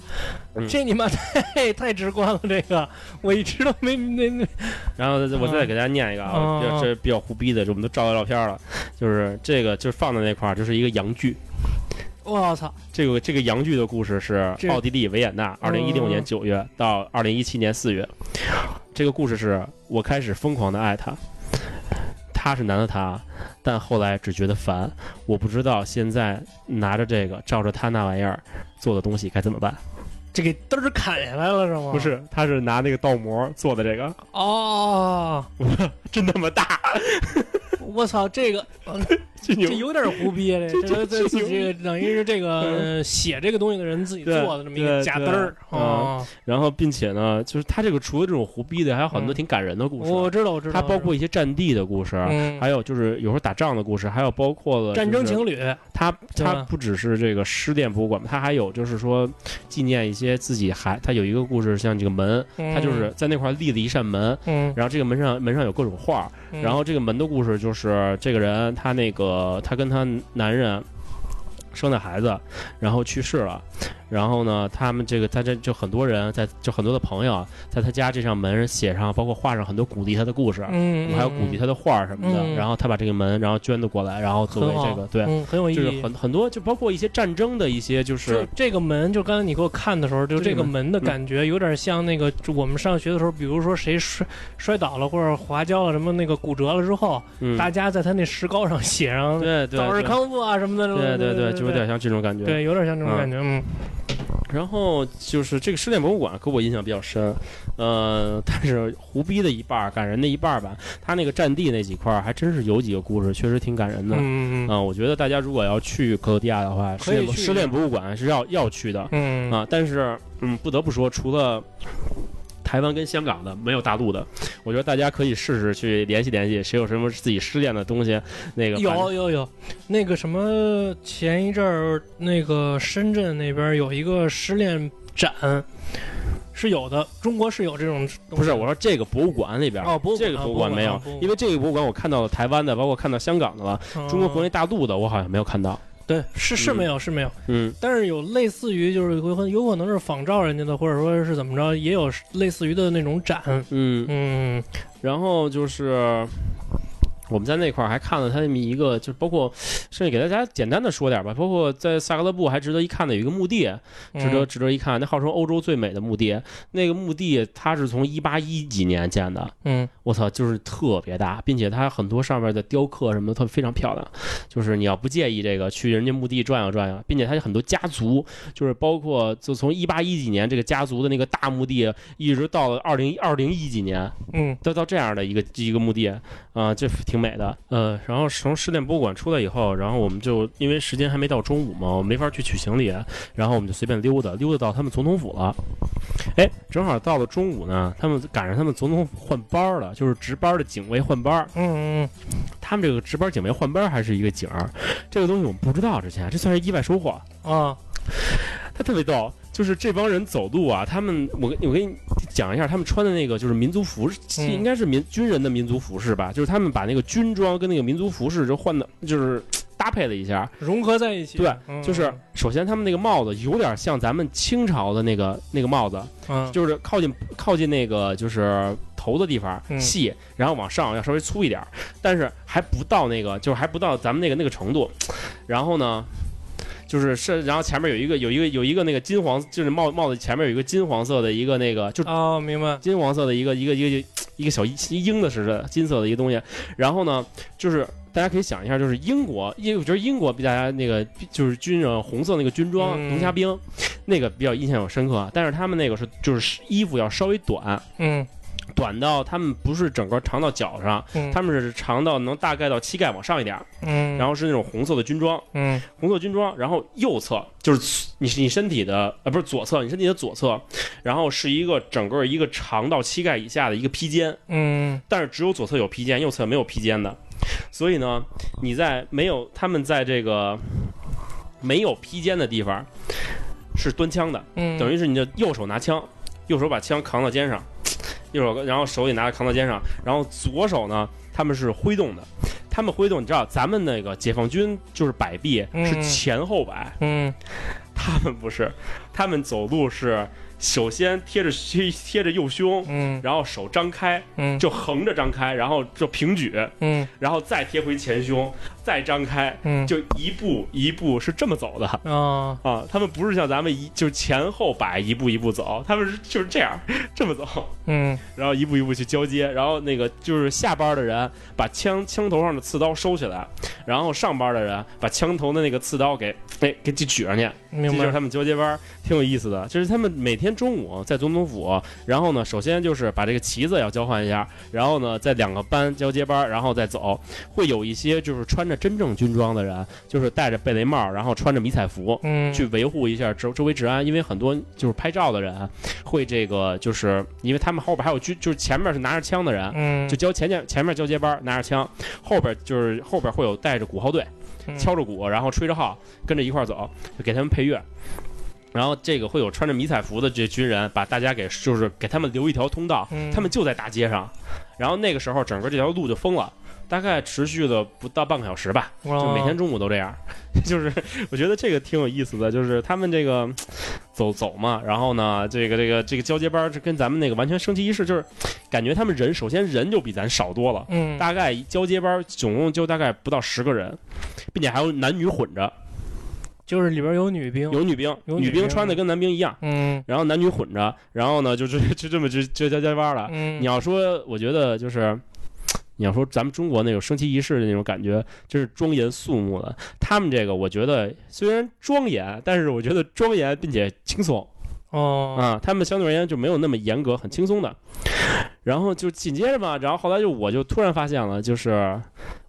嗯这你妈太太直观了，这个我一直都没没没。然后我再给大家念一个啊，嗯这这比较胡逼的，就我们都照到照片了，就是这个就是放在那块儿，就是一个洋剧。我操，这个这个洋剧的故事是奥地利维也纳，二零一六年九月到二零一七年四月。这个故事是我开始疯狂的爱他，他是男的他，但后来只觉得烦。我不知道现在拿着这个照着他那玩意儿做的东西该怎么办。这给嘚儿砍下来了是吗？不是，他是拿那个倒模做的这个，哦，真那么大，我操，这个 这这有点胡逼了，这这这这这自己等于是这个呃写这个东西的人自己做的这么一个对假嘚儿啊。然后并且呢，就是他这个除了这种胡逼的，还有很多嗯挺感人的故事。我知道，我知道，它包括一些战地的故事，嗯还有就是有时候打仗的故事，还有包括了战争情侣，它对吧它不只是这个失恋博物馆，它还有就是说纪念一些自己还，他有一个故事，像这个门，他就是在那块立了一扇门，嗯，然后这个门上门上有各种画，嗯，然后这个门的故事就是这个人他那个她跟她男人生的孩子，然后去世了，然后呢，他们这个他这就很多人在就很多的朋友在他家这扇门写上，包括画上很多鼓励他的故事。嗯，嗯，还有鼓励他的画儿什么的，嗯然后他把这个门，然后捐的过来，然后作为这个对，嗯，很有意义。就是很很多，就包括一些战争的一些，就就是这个门，就刚才你给我看的时候，就这个门门的感觉有点像那个，就我们上学的时候，比如说谁摔摔倒了或者滑跤了，什么那个骨折了之后，嗯，大家在他那石膏上写上对对对早日康复啊什么的，对对对，就有点像这种感觉。对，有点像这种嗯感觉，嗯然后就是这个失恋博物馆给我印象比较深，呃，但是胡逼的一半儿，感人的一半儿吧，他那个占地那几块儿还真是有几个故事，确实挺感人的。嗯嗯啊、我觉得大家如果要去克罗地亚的话，失恋博物馆是要要去的嗯啊。但是，嗯，不得不说，除了台湾跟香港的，没有大陆的，我觉得大家可以试试去联系联系，谁有什么自己失恋的东西，那个有有有，那个什么，前一阵儿那个深圳那边有一个失恋展，是有的，中国是有这种不是我说这个博物馆里边。哦，博物馆这个博物馆没有，因为为这个博物馆我看到了台湾的，包括看到香港的了，中国国内大陆的我好像没有看到。对是是嗯没有是没有，嗯但是有类似于就是有可有可能是仿照人家的，或者说是怎么着，也有类似于的那种展。嗯，嗯然后就是我们在那块儿还看了他那么一个，就是包括甚至给大家简单的说点吧，包括在萨格勒布还值得一看的有一个墓地，值得值得一看，那号称欧洲最美的墓地，那个墓地它是从一八一几年建的，嗯。我操，就是特别大，并且它很多上面的雕刻什么的特非常漂亮。就是你要不介意这个，去人家墓地转悠转悠，并且它有很多家族，就是包括就从一八一几年这个家族的那个大墓地，一直到了二零二零一几年，嗯。都到这样的一个一个墓地啊、这挺美的。呃，然后从失恋博物馆出来以后，然后我们就因为时间还没到中午嘛，我没法去取行李，然后我们就随便溜达，溜达到他们总统府了。哎，正好到了中午呢，他们赶上他们总统府换班了，就是值班的警卫换班儿。嗯嗯他们这个值班警卫换班还是一个景儿，这个东西我们不知道之前，这算是意外收获。啊他特别逗，就是这帮人走路啊，他们我跟我给你讲一下，他们穿的那个就是民族服饰，嗯应该是民军人的民族服饰吧，就是他们把那个军装跟那个民族服饰就换的，就是搭配了一下。融合在一起。对嗯就是首先他们那个帽子有点像咱们清朝的那个那个帽子，嗯就是靠近靠近那个就是头的地方嗯细，然后往上要稍微粗一点儿，但是还不到那个，就是还不到咱们那个那个程度。然后呢，就是是，然后前面有一个有一个有一个那个金黄，就是帽帽子前面有一个金黄色的一个那个，就哦，明白。金黄色的一个一个一个一个小鹰的似的金色的一个东西。然后呢，就是大家可以想一下，就是英国，因为我觉得英国比大家那个就是军人红色那个军装嗯龙虾兵，那个比较印象有深刻。但是他们那个是就是衣服要稍微短，嗯短到他们不是整个长到脚上，嗯，他们是长到能大概到膝盖往上一点然后是那种红色的军装。嗯。红色军装，然后右侧就是你你身体的呃不是左侧，你身体的左侧，然后是一个整个一个长到膝盖以下的一个披肩，嗯。但是只有左侧有披肩，右侧没有披肩的，所以呢，你在没有他们在这个没有披肩的地方是端枪的，嗯，等于是你的右手拿枪，右手把枪扛到肩上，右手然后手里拿着扛到肩上，然后左手呢他们是挥动的，他们挥动，你知道咱们那个解放军就是摆臂嗯是前后摆，嗯他们不是，他们走路是首先贴着贴贴着右胸，嗯。然后手张开，嗯。就横着张开，然后就平举，嗯。然后再贴回前胸，再张开，嗯，就一步一步是这么走的。啊。啊，他们不是像咱们一就是前后摆一步一步走，他们是就是这样 这么走，嗯。然后一步一步去交接，然后那个就是下班的人把枪枪头上的刺刀收起来，然后上班的人把枪头的那个刺刀给哎给举举上去，这明白。就是他们交接班，挺有意思的。就是他们每天天中午在总统府，然后呢，首先就是把这个旗子要交换一下，然后呢，在两个班交接班，然后再走。会有一些就是穿着真正军装的人，就是戴着贝雷帽，然后穿着迷彩服，嗯，去维护一下周周围治安，因为很多就是拍照的人会这个，就是因为他们后边还有军，就是前面是拿着枪的人，嗯，就交前前前面交接班拿着枪，后边就是后边会有带着鼓号队，嗯敲着鼓，然后吹着号跟着一块儿走，就给他们配乐。然后这个会有穿着迷彩服的这军人，把大家给就是给他们留一条通道，嗯。他们就在大街上。然后那个时候整个这条路就封了，大概持续了不到半个小时吧。就就每天中午都这样，就是我觉得这个挺有意思的，就是他们这个走走嘛，然后呢，这个这个这个交接班儿，这跟咱们那个完全升旗仪式，就是感觉他们人首先人就比咱少多了，嗯，大概交接班儿总共就大概不到十个人，并且还有男女混着，就是里边有女兵，有女兵，有女兵穿的跟男兵一样，嗯然后男女混着，然后呢就是就这么就就加加班了。嗯，你要说，我觉得就是。你要说咱们中国那种升旗仪式的那种感觉，就是庄严肃穆的。他们这个，我觉得虽然庄严，但是我觉得庄严并且轻松哦，啊。他们相对而言就没有那么严格，很轻松的。然后就紧接着嘛，然后后来就我就突然发现了，就是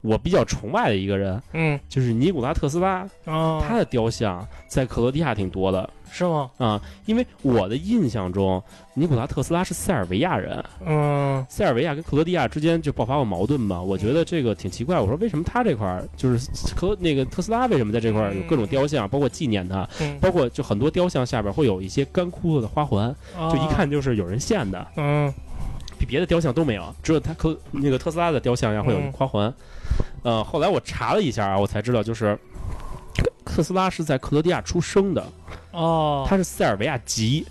我比较崇拜的一个人，嗯就是尼古拉特斯拉，哦，他的雕像在克罗地亚挺多的是吗？啊。因为我的印象中，尼古拉特斯拉是塞尔维亚人，嗯塞尔维亚跟克罗地亚之间就爆发过矛盾嘛，我觉得这个挺奇怪。我说为什么他这块儿就是克那个特斯拉为什么在这块儿有各种雕像，包括纪念他，嗯，包括就很多雕像下边会有一些干枯了的花环，就一哦，看就是有人献的，嗯比别的雕像都没有，只有他克那个特斯拉的雕像上会有嗯花环。呃，后来我查了一下啊，我才知道就是。特斯拉是在克罗地亚出生的，哦，他是塞尔维亚籍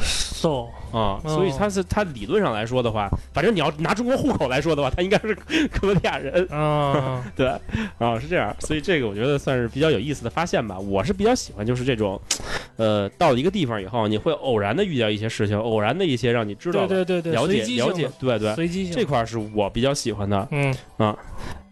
，so。啊，哦。所以他是他理论上来说的话，反正你要拿中国户口来说的话，他应该是克罗地亚人，啊，对，啊是这样，所以这个我觉得算是比较有意思的发现吧。我是比较喜欢就是这种，呃，到了一个地方以后，你会偶然的遇到一些事情，偶然的一些让你知道、对对对对，了解了解，对对，随机性这块儿是我比较喜欢的。嗯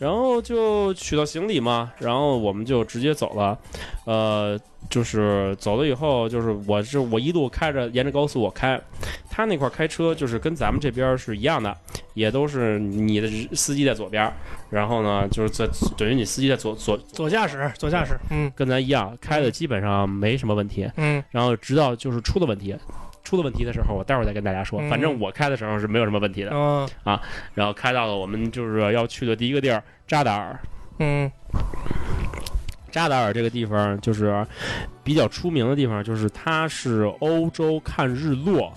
然后就取到行李嘛，然后我们就直接走了，呃，就是走了以后，就是我是我一路开着沿着高速我开，他那块儿开车就是跟咱们这边儿是一样的，也都是你的司机在左边儿，然后呢就是在等于你司机在左左左驾驶左驾驶，嗯。跟咱一样开的基本上没什么问题，嗯。然后直到就是出了问题。出了问题的时候，我待会儿再跟大家说。嗯反正我开的时候是没有什么问题的。嗯然后开到了我们就是要去的第一个地儿扎达尔。嗯扎达尔这个地方就是比较出名的地方，就是它是欧洲看日落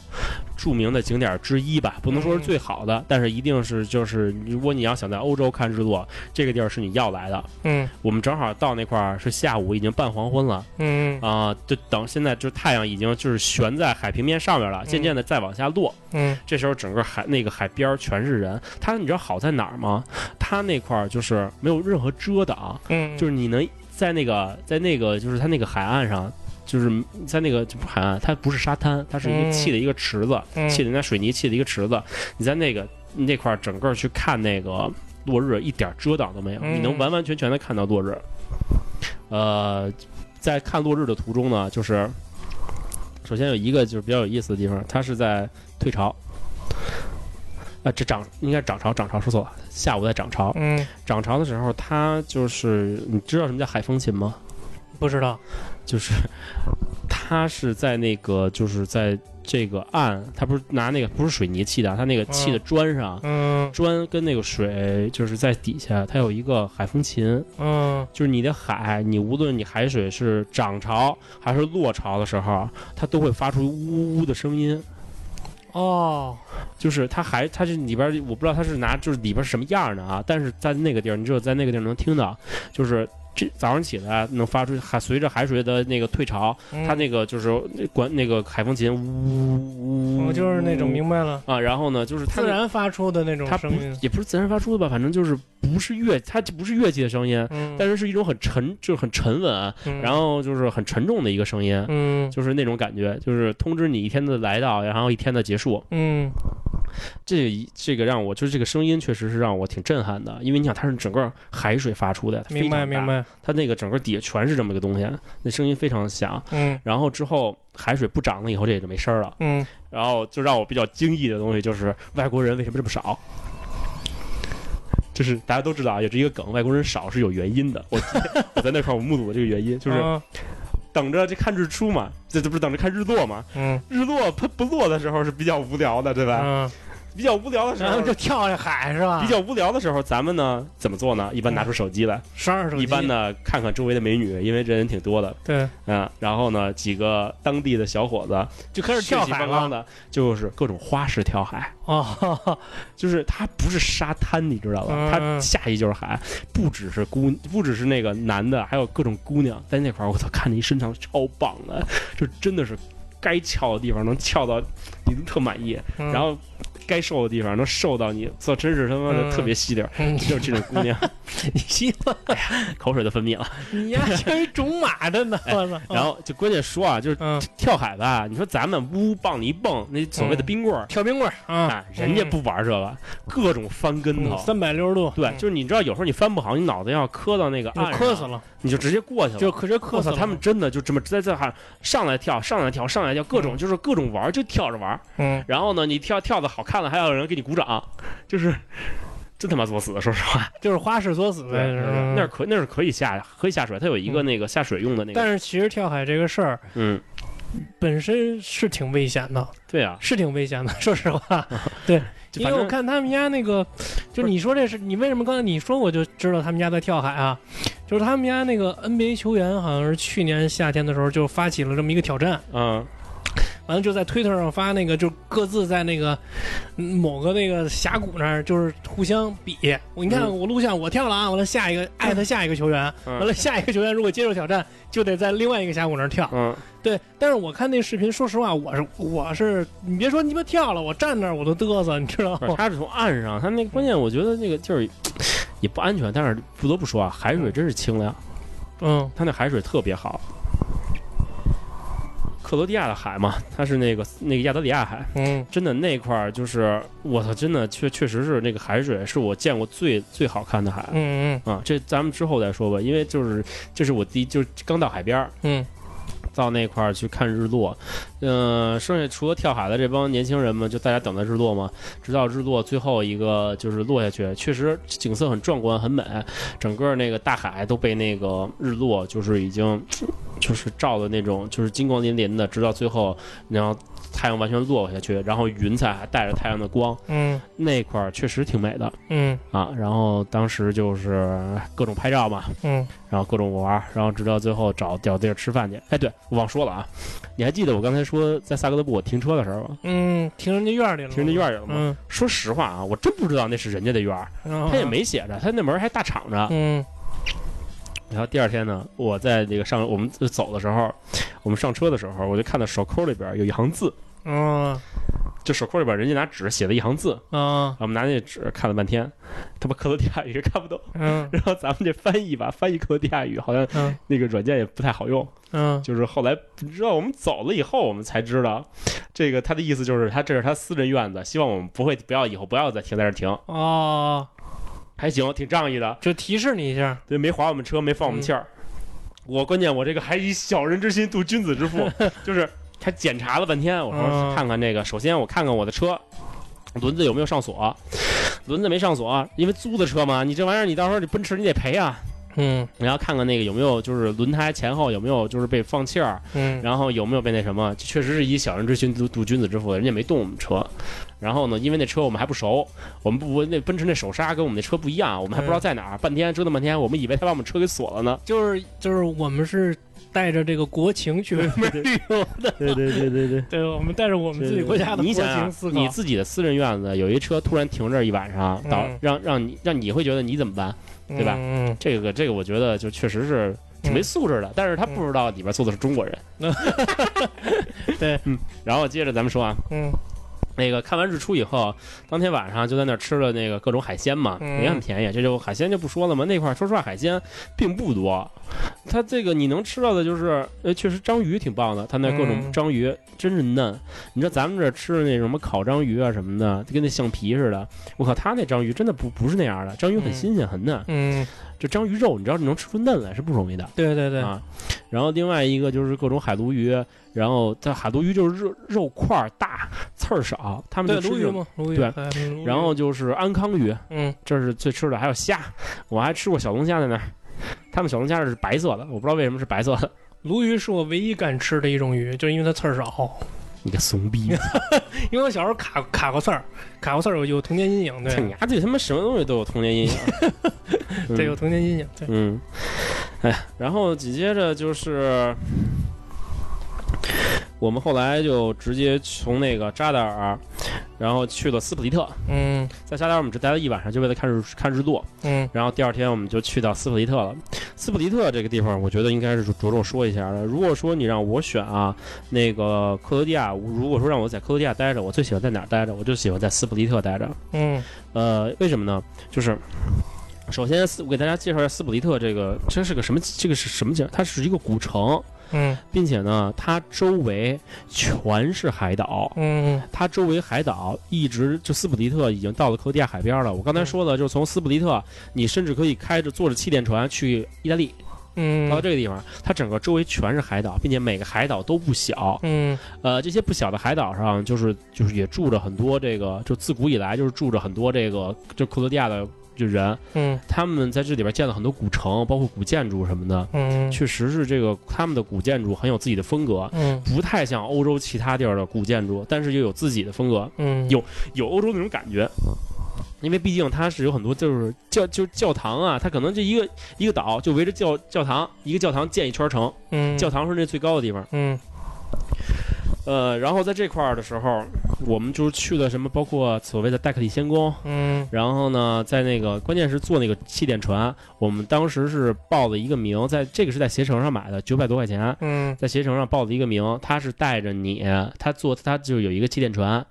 著名的景点之一吧，不能说是最好的，但是一定是就是如果你要想在欧洲看日落，这个地儿是你要来的。嗯我们正好到那块儿是下午，已经半黄昏了嗯啊、就等现在就太阳已经就是悬在海平面上面了，渐渐的再往下落。嗯这时候整个海那个海边儿全是人，它你知道好在哪儿吗？它那块儿就是没有任何遮挡，嗯，就是你能在那个在那个就是它那个海岸上，就是在那个就不海岸，它不是沙滩，它是一个嗯砌的一个池子，嗯砌的那水泥砌的一个池子，你在那个那块儿整个去看那个落日，一点遮挡都没有，嗯你能完完全全的看到落日。呃，在看落日的途中呢，就是首先有一个就是比较有意思的地方，它是在退潮。啊，这涨应该涨潮，涨潮说错了。下午在涨潮，嗯涨潮的时候，它就是你知道什么叫海风琴吗？不知道，就是它是在那个就是在这个岸，它不是拿那个不是水泥砌的，它那个砌的砖上，嗯砖跟那个水就是在底下，它有一个海风琴，嗯就是你的海，你无论你海水是涨潮还是落潮的时候，它都会发出呜呜的声音。哦。就是它还它这里边我不知道它是拿就是里边什么样儿的啊，但是在那个地儿，你只有在那个地儿能听到，就是这早上起来能发出海随着海水的那个退潮，嗯。它那个就是管那个海风琴呜呜，我就是那种明白了，啊，然后呢就是它自然发出的那种声音，也不是自然发出的吧，反正就是不是乐，它就不是乐器的声音，嗯，但是是一种很沉就是很沉稳，嗯。然后就是很沉重的一个声音。嗯。就是那种感觉，就是通知你一天的来到，然后一天的结束。嗯。这一这个让我就是这个声音确实是让我挺震撼的，因为你想它是整个海水发出的，明白明，白，它那个整个底下全是这么个东西，那声音非常响。嗯然后之后海水不涨了以后，这也就没声儿了。嗯，然后就让我比较惊异的东西就是外国人为什么这么少？就是大家都知道啊，也是一个梗，外国人少是有原因的。我 我在那块儿我目睹了这个原因，就是啊等着这看日出嘛，这这不是等着看日落嘛？嗯日落它不落的时候是比较无聊的，对吧？嗯，比较无聊的时候然后，就跳下海是吧？比较无聊的时候，咱们呢怎么做呢？一般拿出手机来，刷着手机，一般呢看看周围的美女，因为这人挺多的对，嗯。然后呢，几个当地的小伙子就开始跳血气海了。方刚的，就是各种花式跳海。哦，就是它不是沙滩，你知道吧？嗯它下去就是海，不只是姑，不只是那个男的，还有各种姑娘在那块儿。我操，看着一身长超棒的，就真的是该翘的地方能翘到你都特满意，嗯然后该瘦的地方能瘦到你，这，真是他妈的嗯特别细点儿。嗯就是这种姑娘，你信吗？口水都分泌了。你呀像一种马的呢，我操！然后就关键说啊，就是嗯，跳海吧，你说咱们呜棒你一蹦，那所谓的冰棍儿，跳冰棍儿啊啊，，人家不玩这个，各种翻跟头。三百六十度，对，嗯就是你知道，有时候你翻不好，你脑袋要磕到那个就岸上，磕死了，你就直接过去了。就直接磕死了。他们真的就这么在这哈上来跳，上来跳，上来跳，各种嗯就是各种玩，就跳着玩。嗯，然后呢，你跳跳的好看了，还有人给你鼓掌，就是真他妈作死，说实话。就是花式作死呗，是吧那是可那是可以下可以下水，它有一个那个下水用的那个。但是其实跳海这个事儿嗯，本身是挺危险的，对啊，是挺危险的。说实话，对，因为我看他们家那个，就你说这是你为什么刚才你说我就知道他们家在跳海啊？就是他们家那个 NBA 球员好像是去年夏天的时候就发起了这么一个挑战，嗯完了就在推特上发那个，就各自在那个嗯某个那个峡谷那儿，就是互相比。我你看嗯我录像我跳了啊，完了下一个 艾特下一个球员，嗯完了下一个球员如果接受挑战，就得在另外一个峡谷那儿跳。嗯，对，但是我看那视频，说实话，我是我是你别说你妈跳了，我站那儿我都嘚瑟，你知道吗？他是从岸上，他那个关键，我觉得那个就是也不安全，但是不得不说啊，海水真是清凉，嗯他那海水特别好。克罗地亚的海嘛，它是那个那个亚得里亚海，嗯。真的那块儿就是我操，真的确确实是那个海水是我见过最最好看的海。嗯嗯。啊！这咱们之后再说吧，因为就是这是我第一就是刚到海边儿，嗯到那块儿去看日落，嗯、剩下除了跳海的这帮年轻人们，就大家等待日落嘛，直到日落最后一个就是落下去，确实景色很壮观，很美，整个那个大海都被那个日落就是已经就是照的那种就是金光粼粼的，直到最后，然后太阳完全落下去，然后云彩还带着太阳的光，嗯那块儿确实挺美的嗯啊。然后当时就是各种拍照嘛，嗯然后各种玩儿，然后直到最后找找地儿吃饭去。哎，对我忘说了啊，你还记得我刚才说在萨格勒布我停车的时候吗？嗯，停人家院里了，停人家院里了吗？嗯，说实话啊，我真不知道那是人家的院儿，他他也，没写着，他那门还大敞着。嗯然后第二天呢，我在这个上我们走的时候，我们上车的时候，我就看到手扣里边有一行字，嗯。就手扣里边人家拿纸写了一行字，嗯。我们拿那纸看了半天，他妈克罗地亚语看不懂，嗯。然后咱们这翻译吧，翻译克罗地亚语好像嗯。那个软件也不太好用。嗯。就是后来你知道我们走了以后，我们才知道，这个他的意思就是他这是他私人院子，希望我们不会不要以后不要再停在这儿停，哦，还行，挺仗义的，就提示你一下，对，没划我们车，没放我们气儿。我关键我这个还以小人之心度君子之腹，就是他检查了半天，我说嗯看看这个，首先我看看我的车轮子有没有上锁，轮子没上锁，因为租的车嘛，你这玩意儿你到时候你奔驰你得赔啊。嗯然后看看那个有没有就是轮胎前后有没有就是被放气儿，嗯，然后有没有被那什么？确实是以小人之心度度君子之腹，人家没动我们车。然后呢，因为那车我们还不熟，我们不那奔驰那手刹跟我们那车不一样，我们还不知道在哪儿。半天折腾半天，我们以为他把我们车给锁了呢。就是就是我们是带着这个国情去外面旅游的，对对对对对。对，我们带着我们自己国家的国你想想情思，考，你自己的私人院子有一车突然停这儿一晚上，导嗯让让你让你会觉得你怎么办？对吧嗯这个这个，我觉得就确实是挺没素质的。但是他不知道里边坐的是中国人。对嗯。然后接着咱们说啊，嗯那个看完日出以后，当天晚上就在那儿吃了那个各种海鲜嘛，嗯也很便宜。这就海鲜就不说了嘛，那块儿说实话海鲜并不多。它这个你能吃到的就是，呃，确实章鱼挺棒的，它那各种嗯章鱼真是嫩。你知道咱们这吃的那什么烤章鱼啊什么的，就跟那橡皮似的。我靠，他那章鱼真的不不是那样的，章鱼很嗯新鲜很嫩。嗯，这章鱼肉你知道你能吃出嫩来是不容易的。对对对，啊。然后另外一个就是各种海鲈鱼，然后在海鲈鱼就是肉肉块大，刺儿少，他们对就吃鱼嘛，鲈鱼，对然后就是安康鱼，嗯，这是最吃的，还有虾，我还吃过小龙虾在那儿。他们小龙虾是白色的，我不知道为什么是白色的。鲈鱼是我唯一敢吃的一种鱼，就因为它刺儿少。你个怂逼！因为我小时候卡卡过刺儿，卡过刺儿有有童年阴影，你对，丫对他妈什么东西都有童年阴影。嗯对，有童年阴影，对，嗯，哎，然后紧接着就是我们后来就直接从那个扎达尔，然后去了斯普利特，嗯在扎达尔我们只待了一晚上，就为了看日看日落。嗯然后第二天我们就去到斯普利特了。斯普利特这个地方，我觉得应该是着重说一下的。如果说你让我选啊，那个克罗地亚，如果说让我在克罗地亚待着，我最喜欢在哪儿待着？我就喜欢在斯普利特待着。嗯呃，为什么呢？就是首先，斯我给大家介绍一下斯普利特这个，这是个什么？这个是什么景？它是一个古城，嗯并且呢，它周围全是海岛。嗯它周围海岛一直就斯普利特已经到了克罗地亚海边了。我刚才说了，就是从斯普利特，你甚至可以开着坐着气垫船去意大利，嗯，到这个地方，它整个周围全是海岛，并且每个海岛都不小。嗯呃，这些不小的海岛上，就是就是也住着很多这个，就自古以来就是住着很多这个就克罗地亚的就人，嗯他们在这里边建了很多古城，包括古建筑什么的。嗯确实是这个他们的古建筑很有自己的风格，嗯不太像欧洲其他地儿的古建筑，但是又有自己的风格。嗯有有欧洲那种感觉。因为毕竟它是有很多就是教就是教堂啊，它可能这一个一个岛就围着教教堂一个教堂建一圈城，嗯教堂是那最高的地方。嗯呃，然后在这块儿的时候，我们就是去了什么，包括所谓的戴克里仙宫，嗯。然后呢，在那个关键是坐那个气垫船，我们当时是报了一个名，在这个是在携程上买的，九百多块钱，嗯。在携程上报了一个名，他是带着你，他坐他就有一个气垫船，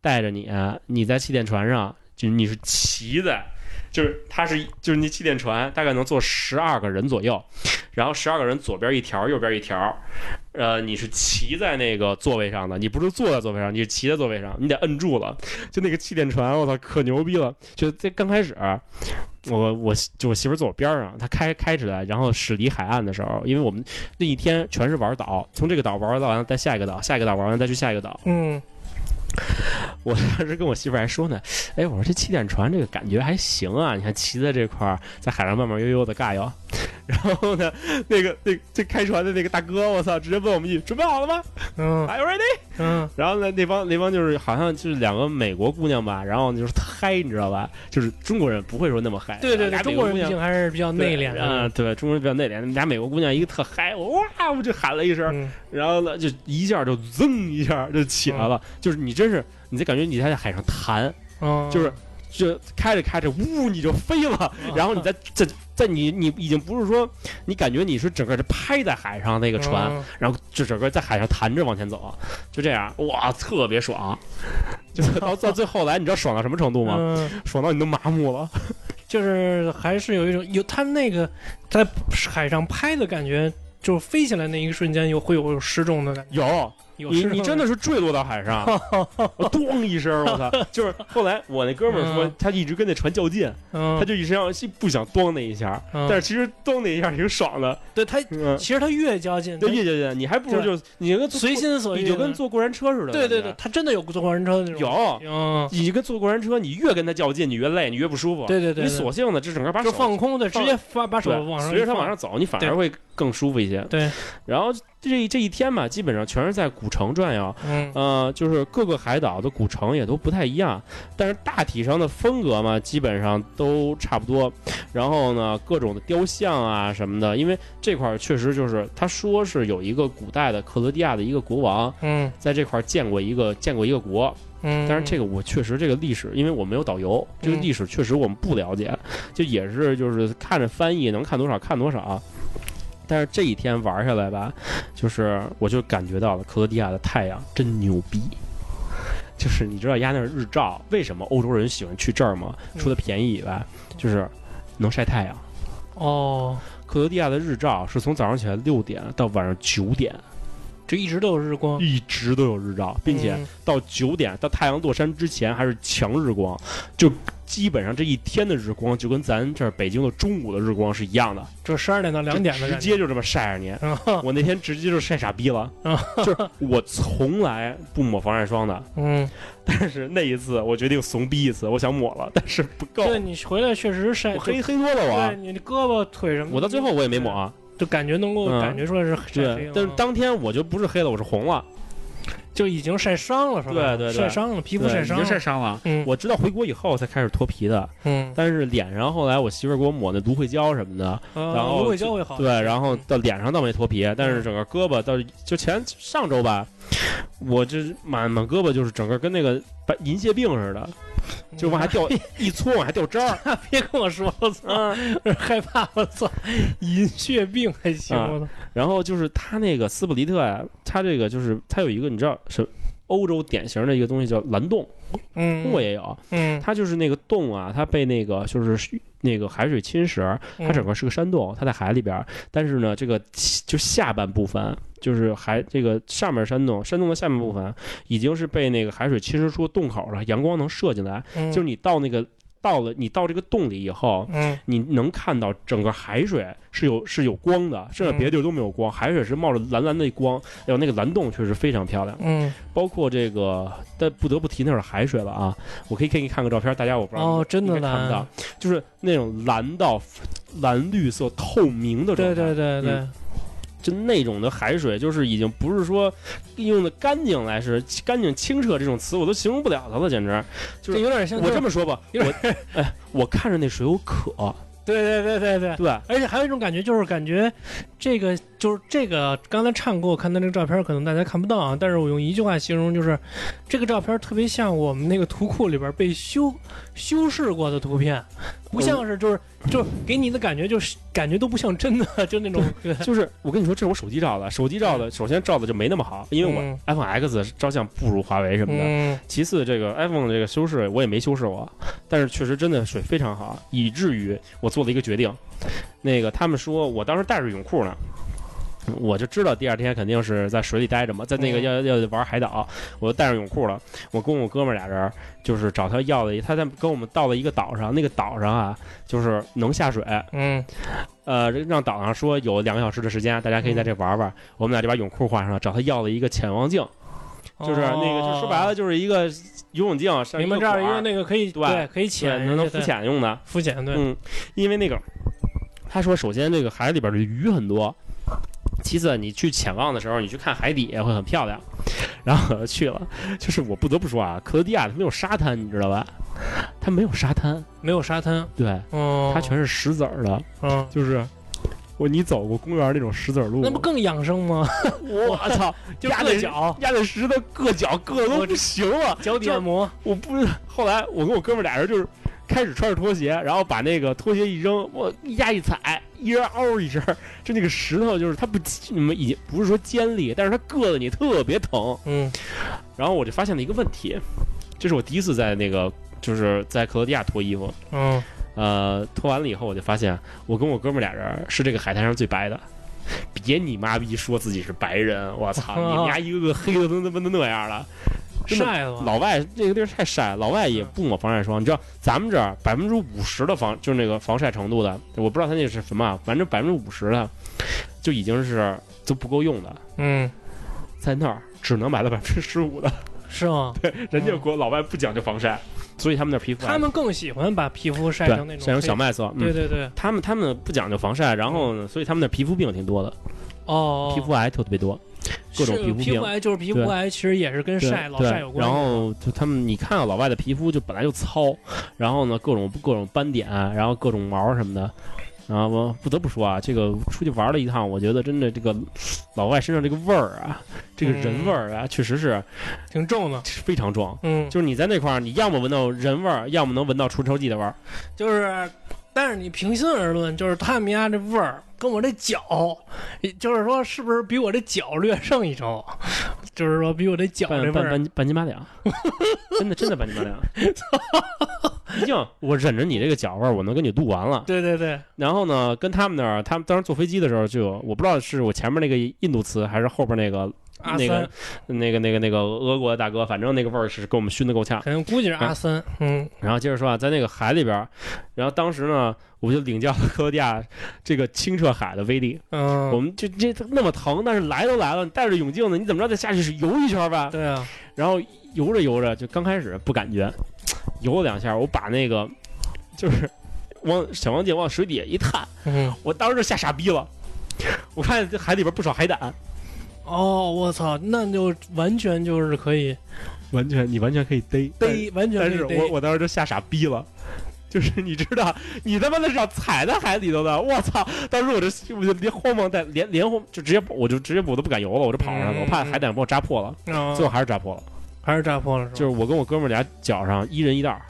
带着你，你在气垫船上，就是你是骑在，就是他是就是那气垫船大概能坐十二个人左右，然后十二个人左边一条，右边一条，呃，你是骑在那个座位上的，你不是坐在座位上，你是骑在座位上，你得摁住了，就那个气垫船，我操，可牛逼了！就在刚开始，我我就我媳妇坐我边上，她开开起来，然后驶离海岸的时候，因为我们那一天全是玩岛，从这个岛玩到完，再下一个岛，下一个岛玩完再去下一个岛。嗯 我当时跟我媳妇还说呢，哎，我说这气垫船这个感觉还行啊，你看骑在这块儿，在海上慢慢悠悠的尬游。然后呢，那个那这开船的那个大哥，我操，直接问我们一句：“准备好了吗嗯？Are you ready？” 嗯 然后呢，那帮那帮就是好像就是两个美国姑娘吧，然后就是特嗨，你知道吧？就是中国人不会说那么嗨，对对对，俩中国人毕竟还是比较内敛的，嗯，对，中国人比较内敛。俩美国姑娘一个特嗨，我哇，我就喊了一声，嗯然后呢，就一下就噌一下就起来了，就是你真是，你在感觉你在海上弹，嗯，就是就开着开着，呜你就飞了，嗯然后你在在在你你已经不是说你感觉你是整个是拍在海上那个船，嗯然后就整个在海上弹着往前走，就这样，哇，特别爽。就到到最后来，你知道爽到什么程度吗？嗯，爽到你都麻木了。就是还是有一种有他那个在海上拍的感觉，就是飞起来那一瞬间有会有失重的感觉，有，你你真的是坠落到海上，我咚一声，我操！就是后来我那哥们儿说嗯，他一直跟那船较劲，嗯，他就一直要不想咚那一下，嗯但是其实咚那一下挺爽的。对他嗯，其实他越较劲，越较劲，你还不如就你跟坐随心所欲，你就跟坐过山车似的。对对对，他真的有坐过山车那种，有，嗯，你跟坐过山车，你越跟他较劲，你越累，你越不舒服。对对对，你索性呢，就整个把就手放空的，直接发把手往上随着他往上走，你反而会更舒服一些。对，然后这这一天嘛，基本上全是在古城转悠。嗯呃，就是各个海岛的古城也都不太一样，但是大体上的风格嘛，基本上都差不多。然后呢，各种的雕像啊什么的，因为这块儿确实就是他说是有一个古代的克罗地亚的一个国王嗯在这块儿建过一个建过一个国，嗯，但是这个我确实这个历史，因为我没有导游，这个嗯历史确实我们不了解，就也是就是看着翻译能看多少看多少。但是这一天玩下来吧，就是我就感觉到了克罗地亚的太阳真牛逼，就是你知道压那儿日照，为什么欧洲人喜欢去这儿吗？嗯除了便宜以外，就是能晒太阳。哦，克罗地亚的日照是从早上起来六点到晚上九点，这一直都有日光，一直都有日照，并且嗯到九点到太阳落山之前还是强日光，就基本上这一天的日光就跟咱这儿北京的中午的日光是一样的，这十二点到两点的直接就这么晒着你。啊我那天直接就晒傻逼了，就是我从来不抹防晒霜的，嗯，但是那一次我决定怂逼一次，我想抹了，但是不够，对你回来确实晒黑黑多了对我。你的胳膊腿什么的，我到最后我也没抹啊，就感觉能够嗯。感觉出来是晒黑但是当天我就不是黑了，我是红了，就已经晒伤了是吧？对对对。晒伤了，皮肤晒伤了，晒伤了。嗯。我直到回国以后才开始脱皮的，嗯，但是脸上后来我媳妇儿给我抹那芦荟胶什么的，然然后芦荟胶会好，对，然后到脸上倒没脱皮，但是整个胳膊到就前上周吧，我这满满胳膊就是整个跟那个白银屑病似的，就往下掉一搓往下掉渣儿。嗯别跟我说，我操，嗯，害怕，我操，银屑病还行，啊我操，然后就是他那个斯普利特呀，他这个就是他有一个你知道是欧洲典型的一个东西叫蓝洞，嗯，中国也有，嗯，它就是那个洞啊，它被那个就是那个海水侵蚀，嗯。它整个是个山洞，它在海里边儿，但是呢，这个就下半部分就是海这个上面山洞，山洞的下半部分已经是被那个海水侵蚀出洞口了，阳光能射进来，嗯。就是你到那个到了你到这个洞里以后。嗯你能看到整个海水是有是有光的，甚至别的地儿都没有光，海水是冒着蓝蓝的光，还有那个蓝洞确实非常漂亮。嗯，包括这个，但不得不提那是海水了啊！我可以给你看个照片，大家我不知道哦真的看不蓝到，就是那种蓝到蓝绿色透明的状态，对对对对，就那种的海水，就是已经不是说用的干净来是干净清澈这种词，我都形容不了它了，简直。就是这有点像，我这么说吧，有 我哎，我看着那水我渴，对对对对对。对，而且还有一种感觉，就是感觉这个就是这个，刚才唱给我看的这个照片，可能大家看不到啊，但是我用一句话形容，就是这个照片特别像我们那个图库里边被修修饰过的图片，不像是就是就给你的感觉就是感觉都不像真的，就那种就是我跟你说，这是我手机照的，手机照的，首先照的就没那么好，因为我嗯 iPhone X 照相不如华为什么的。嗯其次，这个 iPhone 这个修饰我也没修饰过，但是确实真的水非常好，以至于我做了一个决定。那个他们说我当时带着泳裤呢，我就知道第二天肯定是在水里待着嘛，在那个嗯要要玩海岛，我就带上泳裤了。我跟我哥们俩人就是找他要了一，他在跟我们到了一个岛上，那个岛上啊就是能下水，嗯呃，让岛上说有两个小时的时间，大家可以在这玩玩。我们俩就把泳裤换上了，找他要了一个潜望镜。就是那个，就说白了，就是一个游泳镜，上你们这儿一个个那个可以对可以潜能能浮潜用的。浮潜对，嗯，因为那个他说，首先这个海里边的鱼很多，其次你去潜望的时候，你去看海底会很漂亮。然后我就去了，就是我不得不说啊，克罗地亚它没有沙滩，你知道吧？它没有沙滩，没有沙滩，对，嗯，它全是石子儿的，嗯，就是。我你走过公园那种石子儿路，那不更养生吗？我操，就压那硌脚，压的石头硌脚硌的都不行了。脚底按摩，我不是，后来我跟我哥们儿俩人就是开始穿着拖鞋，然后把那个拖鞋一扔，我一压一踩，一人嗷一声，就那个石头就是它不，你们已经不是说尖利，但是它硌得你特别疼。嗯然后我就发现了一个问题，这是我第一次在那个就是在克罗地亚脱衣服，嗯，呃，脱完了以后我就发现我跟我哥们俩人是这个海滩上最白的。别你妈逼说自己是白人，我操！你们家一个个黑的都他妈都那样了。真的晒了，老外这个地儿太晒，老外也不抹防晒霜。你知道咱们这儿百分之五十的防就是那个防晒程度的，我不知道他那是什么啊，反正百分之五十的就已经是都不够用的，嗯，在那儿只能买到百分之十五的。是吗？对人家国老外不讲究防晒，所以他们那皮肤他们更喜欢把皮肤晒成那种晒成小，麦色。嗯，对对对，他们他们不讲究防晒，然后呢，所以他们的皮肤病挺多的，哦，皮肤癌特别多，各种是皮肤病。皮癌就是皮肤癌，其实也是跟对晒老对晒有关系。然后就他们，你看到老外的皮肤就本来就糙，然后呢各种各种斑点，然后各种毛什么的。然后我不得不说啊，这个出去玩了一趟，我觉得真的这个老外身上这个味儿啊，这个人味儿啊，确实是挺重的，非常重。嗯，就是你在那块儿，你要么闻到人味儿，要么能闻到除臭剂的味儿。就是，但是你平心而论，就是他们家这味儿跟我这脚，就是说是不是比我这脚略胜一筹？就是说比我这脚半这味儿，半半半斤八两，真的真的半斤八两。毕竟我忍着你这个脚味儿，我能跟你录完了。对对对，然后呢，跟他们那儿，他们当时坐飞机的时候就有，我不知道是我前面那个印度词还是后边那个那个，那个那个那个俄国的大哥，反正那个味儿是给我们熏的够呛。可能估计是阿三，嗯然后接着说啊，在那个海里边，然后当时呢，我就领教了克罗地亚这个清澈海的威力。嗯，我们就这那么疼，但是来都来了，你戴着泳镜呢，你怎么着再下去是游一圈吧？对啊，然后游着游着，就刚开始不感觉，游了两下，我把那个就是往小王姐往水底下一探，嗯，我当时就吓傻逼了。我看这海里边不少海胆，哦，我操，那就完全就是可以完全你完全可以逮逮，完全但是可以逮我我当时就吓傻逼了。就是你知道，你他妈的是要踩在海里头的，我操！当时我这我就连慌忙带连连慌就直接我就直接我都不敢游了，我就跑上了，我怕海胆把我扎破了，啊最后还是扎破了。还是扎破了？就是我跟我哥们俩脚上一人一袋儿，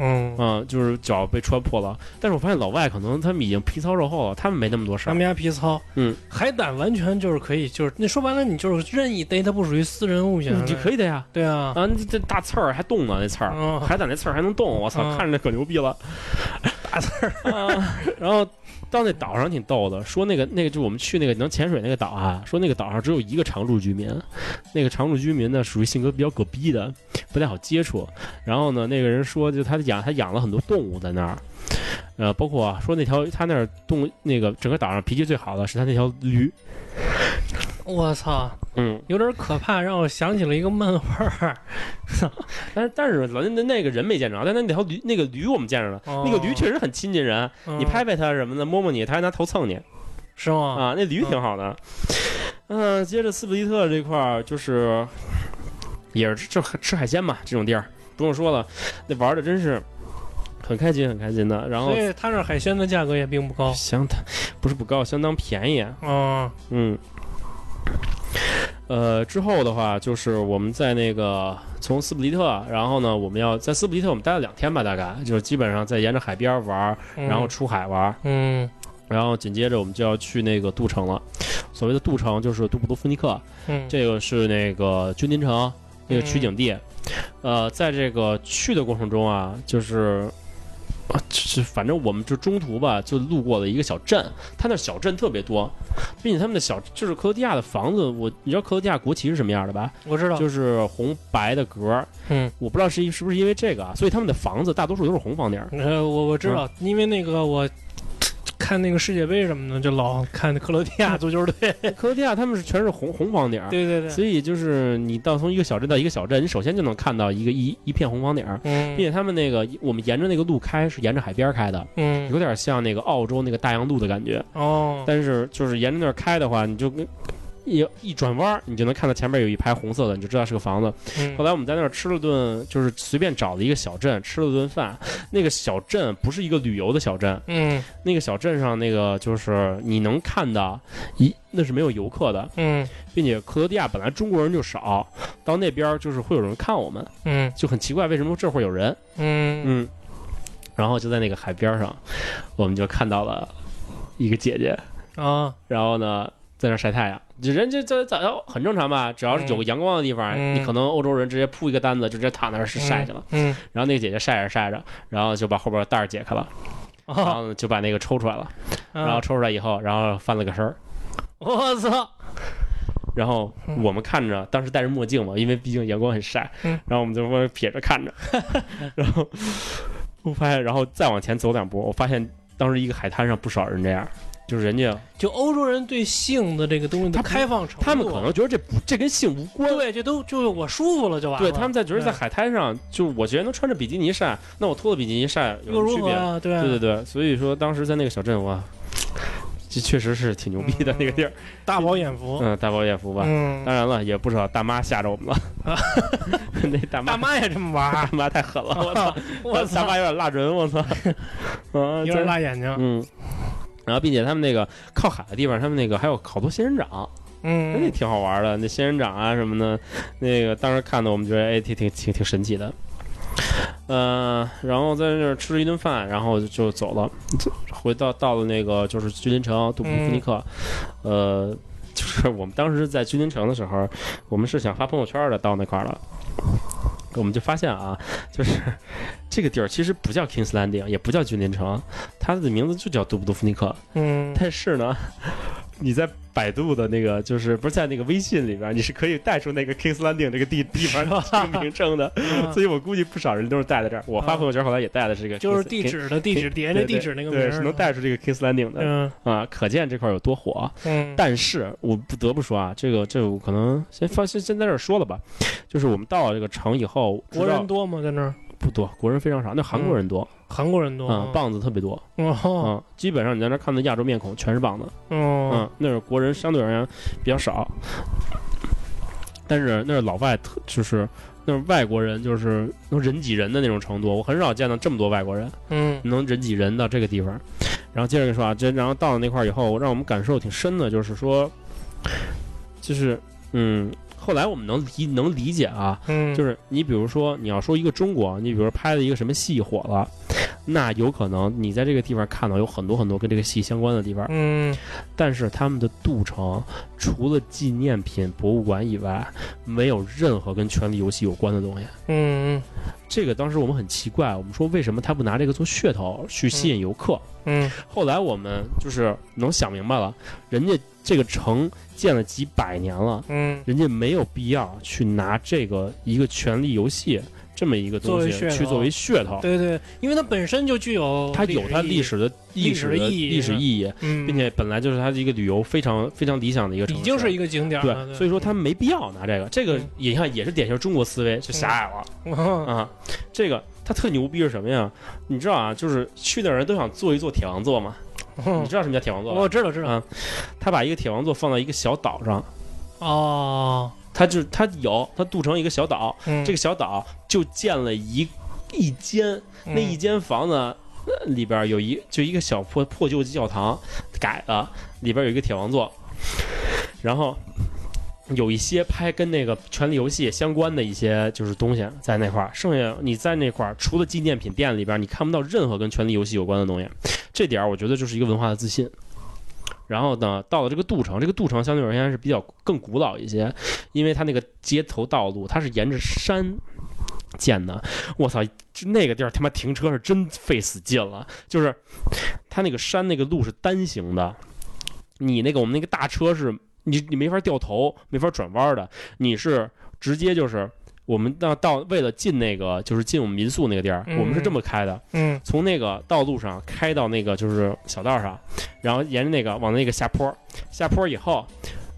嗯，嗯，就是脚被戳破了。但是我发现老外可能他们已经皮糙肉厚了，他们没那么多事儿。他们家皮糙，嗯，海胆完全就是可以，就是那说白了，你就是任意逮，它不属于私人物品，你可以的呀，对啊，啊，你这大刺儿还动呢，那刺儿，嗯，海胆那刺儿还能动，我操，嗯。看着可牛逼了。大刺儿，啊，然后到那岛上挺逗的，说那个那个就我们去那个能潜水那个岛啊，说那个岛上只有一个常住居民，那个常住居民呢属于性格比较隔壁的，不太好接触。然后呢，那个人说就他养他养了很多动物在那儿，呃，包括说那条他那儿动那个整个岛上脾气最好的是他那条驴，我操，嗯，有点可怕，让我想起了一个漫画儿，但是但是老那那个人没见着，但那条驴那个驴我们见着了，哦那个驴确实很亲近人，你拍拍它什么的，摸摸你，它还拿头蹭你。嗯是吗？啊，那驴挺好的。嗯、接着斯普利特这块儿就是也是就吃海鲜嘛，这种地儿不用说了，那玩的真是很开心，很开心的。然后所以他那海鲜的价格也并不高，相当不是不高，相当便宜。嗯嗯。呃，之后的话就是我们在那个从斯普利特，然后呢，我们要在斯普利特我们待了两天吧，大概就是基本上在沿着海边玩，嗯然后出海玩，嗯然后紧接着我们就要去那个杜城了。所谓的杜城就是杜布多夫尼克，嗯，这个是那个君临城那个取景地。呃，在这个去的过程中啊，就是。啊，就是反正我们就中途吧，就路过了一个小镇，它那小镇特别多，并且他们的小就是克罗地亚的房子，我你知道克罗地亚国旗是什么样的吧？我知道，就是红白的格儿，嗯，我不知道是是不是因为这个啊，所以他们的房子大多数都是红房顶儿。呃，我我知道，因为那个我看那个世界杯什么的，就老看克罗地亚足球队，克罗地亚他们是全是红红房顶儿，对对对，所以就是你到从一个小镇到一个小镇，你首先就能看到一个一一片红房顶儿，嗯。并且他们那个我们沿着那个路开是沿着海边开的，嗯。有点像那个澳洲那个大洋路的感觉。哦，但是就是沿着那儿开的话，你就跟一一转弯，你就能看到前面有一排红色的，你就知道是个房子。嗯后来我们在那儿吃了顿，就是随便找了一个小镇吃了顿饭。那个小镇不是一个旅游的小镇，嗯那个小镇上那个就是你能看到一那是没有游客的，嗯并且克罗地亚本来中国人就少，到那边就是会有人看我们，嗯就很奇怪为什么这会有人。嗯嗯，然后就在那个海边上，我们就看到了一个姐姐，啊，然后呢在那晒太阳。这人就这早上很正常吧，只要是有个阳光的地方，嗯。你可能欧洲人直接铺一个单子就直接躺那儿晒去了。嗯，然后那个姐姐晒着晒着，然后就把后边袋儿解开了，然哦，后就把那个抽出来了，然后啊抽出来以后，然后翻了个身儿，我操，然后嗯。我们看着，当时戴着墨镜嘛，因为毕竟阳光很晒，嗯。然后我们就往撇着看着，然后我发现，然后再往前走两步，我发现当时一个海滩上不少人这样，就是人家就欧洲人对性的这个东西的他开放程度，他们可能觉得这不这跟性无关。对，这都就是我舒服了就完了，对，他们在觉得在海滩上，就我觉得能穿着比基尼晒，那我脱了比基尼晒又有什么区别？啊？对啊对对对，所以说当时在那个小镇，哇，这确实是挺牛逼的那个地儿。大饱眼福，嗯，大饱眼福吧。嗯，当然了，也不少大妈吓着我们了。那大妈大妈也这么玩大，妈太狠了，我操！我大操妈，有点辣人，我操！啊，有点辣眼睛，嗯。然后，并且他们那个靠海的地方，他们那个还有好多仙人掌，嗯那嗯挺好玩的。那仙人掌啊什么的，那个当时看的我们觉得哎挺挺挺挺神奇的。呃，然后在那儿吃了一顿饭，然后就走了，回到到了那个就是君临城杜布夫尼克，呃，就是我们当时在君临城的时候，我们是想发朋友圈的，到那块儿了。我们就发现啊，就是这个地儿其实不叫 Kings Landing，也不叫君临城，它的名字就叫杜布多夫尼克。嗯，但是呢，你在百度的那个，就是不是在那个微信里边，你是可以带出那个 Kings Landing 这个地地方的这个名称的。嗯所以我估计不少人都是带在这儿。我发朋友圈后来也带的是这个就是地址的地址底下那地址那个名对，是能带出这个 Kings Landing 的嗯啊，可见这块儿有多火。嗯，但是我不得不说啊，这个这个我可能先放先先在这儿说了吧，就是我们到了这个城以后，国人多吗？在那儿？不多，国人非常少，那韩国人多，韩国人多。嗯，棒子特别多，哦。嗯，基本上你在那看的亚洲面孔全是棒子，哦。嗯，那是国人相对而言比较少，但是那是老外特就是那是外国人就是能人挤人的那种程度，我很少见到这么多外国人嗯。能人挤人到这个地方。然后接着跟你说啊，这然后到了那块儿以后，让我们感受挺深的，就是说，就是嗯，后来我们能理能理解啊，嗯，就是你比如说你要说一个中国，你比如说拍了一个什么戏火了，那有可能你在这个地方看到有很多很多跟这个戏相关的地方，嗯。但是他们的杜城除了纪念品博物馆以外，没有任何跟《权力游戏》有关的东西。嗯这个当时我们很奇怪，我们说为什么他不拿这个做噱头去吸引游客？嗯。后来我们就是能想明白了，人家这个城建了几百年了，嗯人家没有必要去拿这个一个《权力游戏》这么一个东西去作为噱头。对对，因为它本身就具有它有它历历史的历史的历史意义历史意义，嗯，并且本来就是它的一个旅游非常非常理想的一个城市，已经是一个景点了，对，所以说他没必要拿这个，这个嗯也你看也是典型中国思维，就狭隘了、嗯啊。这个他特牛逼是什么呀？你知道啊，就是去的人都想坐一坐铁王座嘛。你知道什么叫铁王座吗？我知道知道。啊他把一个铁王座放到一个小岛上，哦，他就他有他镀成一个小岛，嗯。这个小岛就建了一一间，那一间房子。呃里边有一就一个小破破旧教堂，改了，里边有一个铁王座，然后有一些拍跟那个《权力游戏》相关的一些就是东西在那块儿，剩下你在那块儿除了纪念品店里边，你看不到任何跟《权力游戏》有关的东西，这点儿我觉得就是一个文化的自信。然后呢，到了这个杜城，这个杜城相对而言是比较更古老一些，因为它那个街头道路它是沿着山建的。我操，那个地儿他妈停车是真费死劲了，就是它那个山那个路是单行的，你那个我们那个大车是你你没法掉头，没法转弯的，你是直接就是。我们到到为了进那个就是进我们民宿那个地儿，嗯我们是这么开的，嗯从那个道路上开到那个就是小道上，然后沿着那个往那个下坡，下坡以后，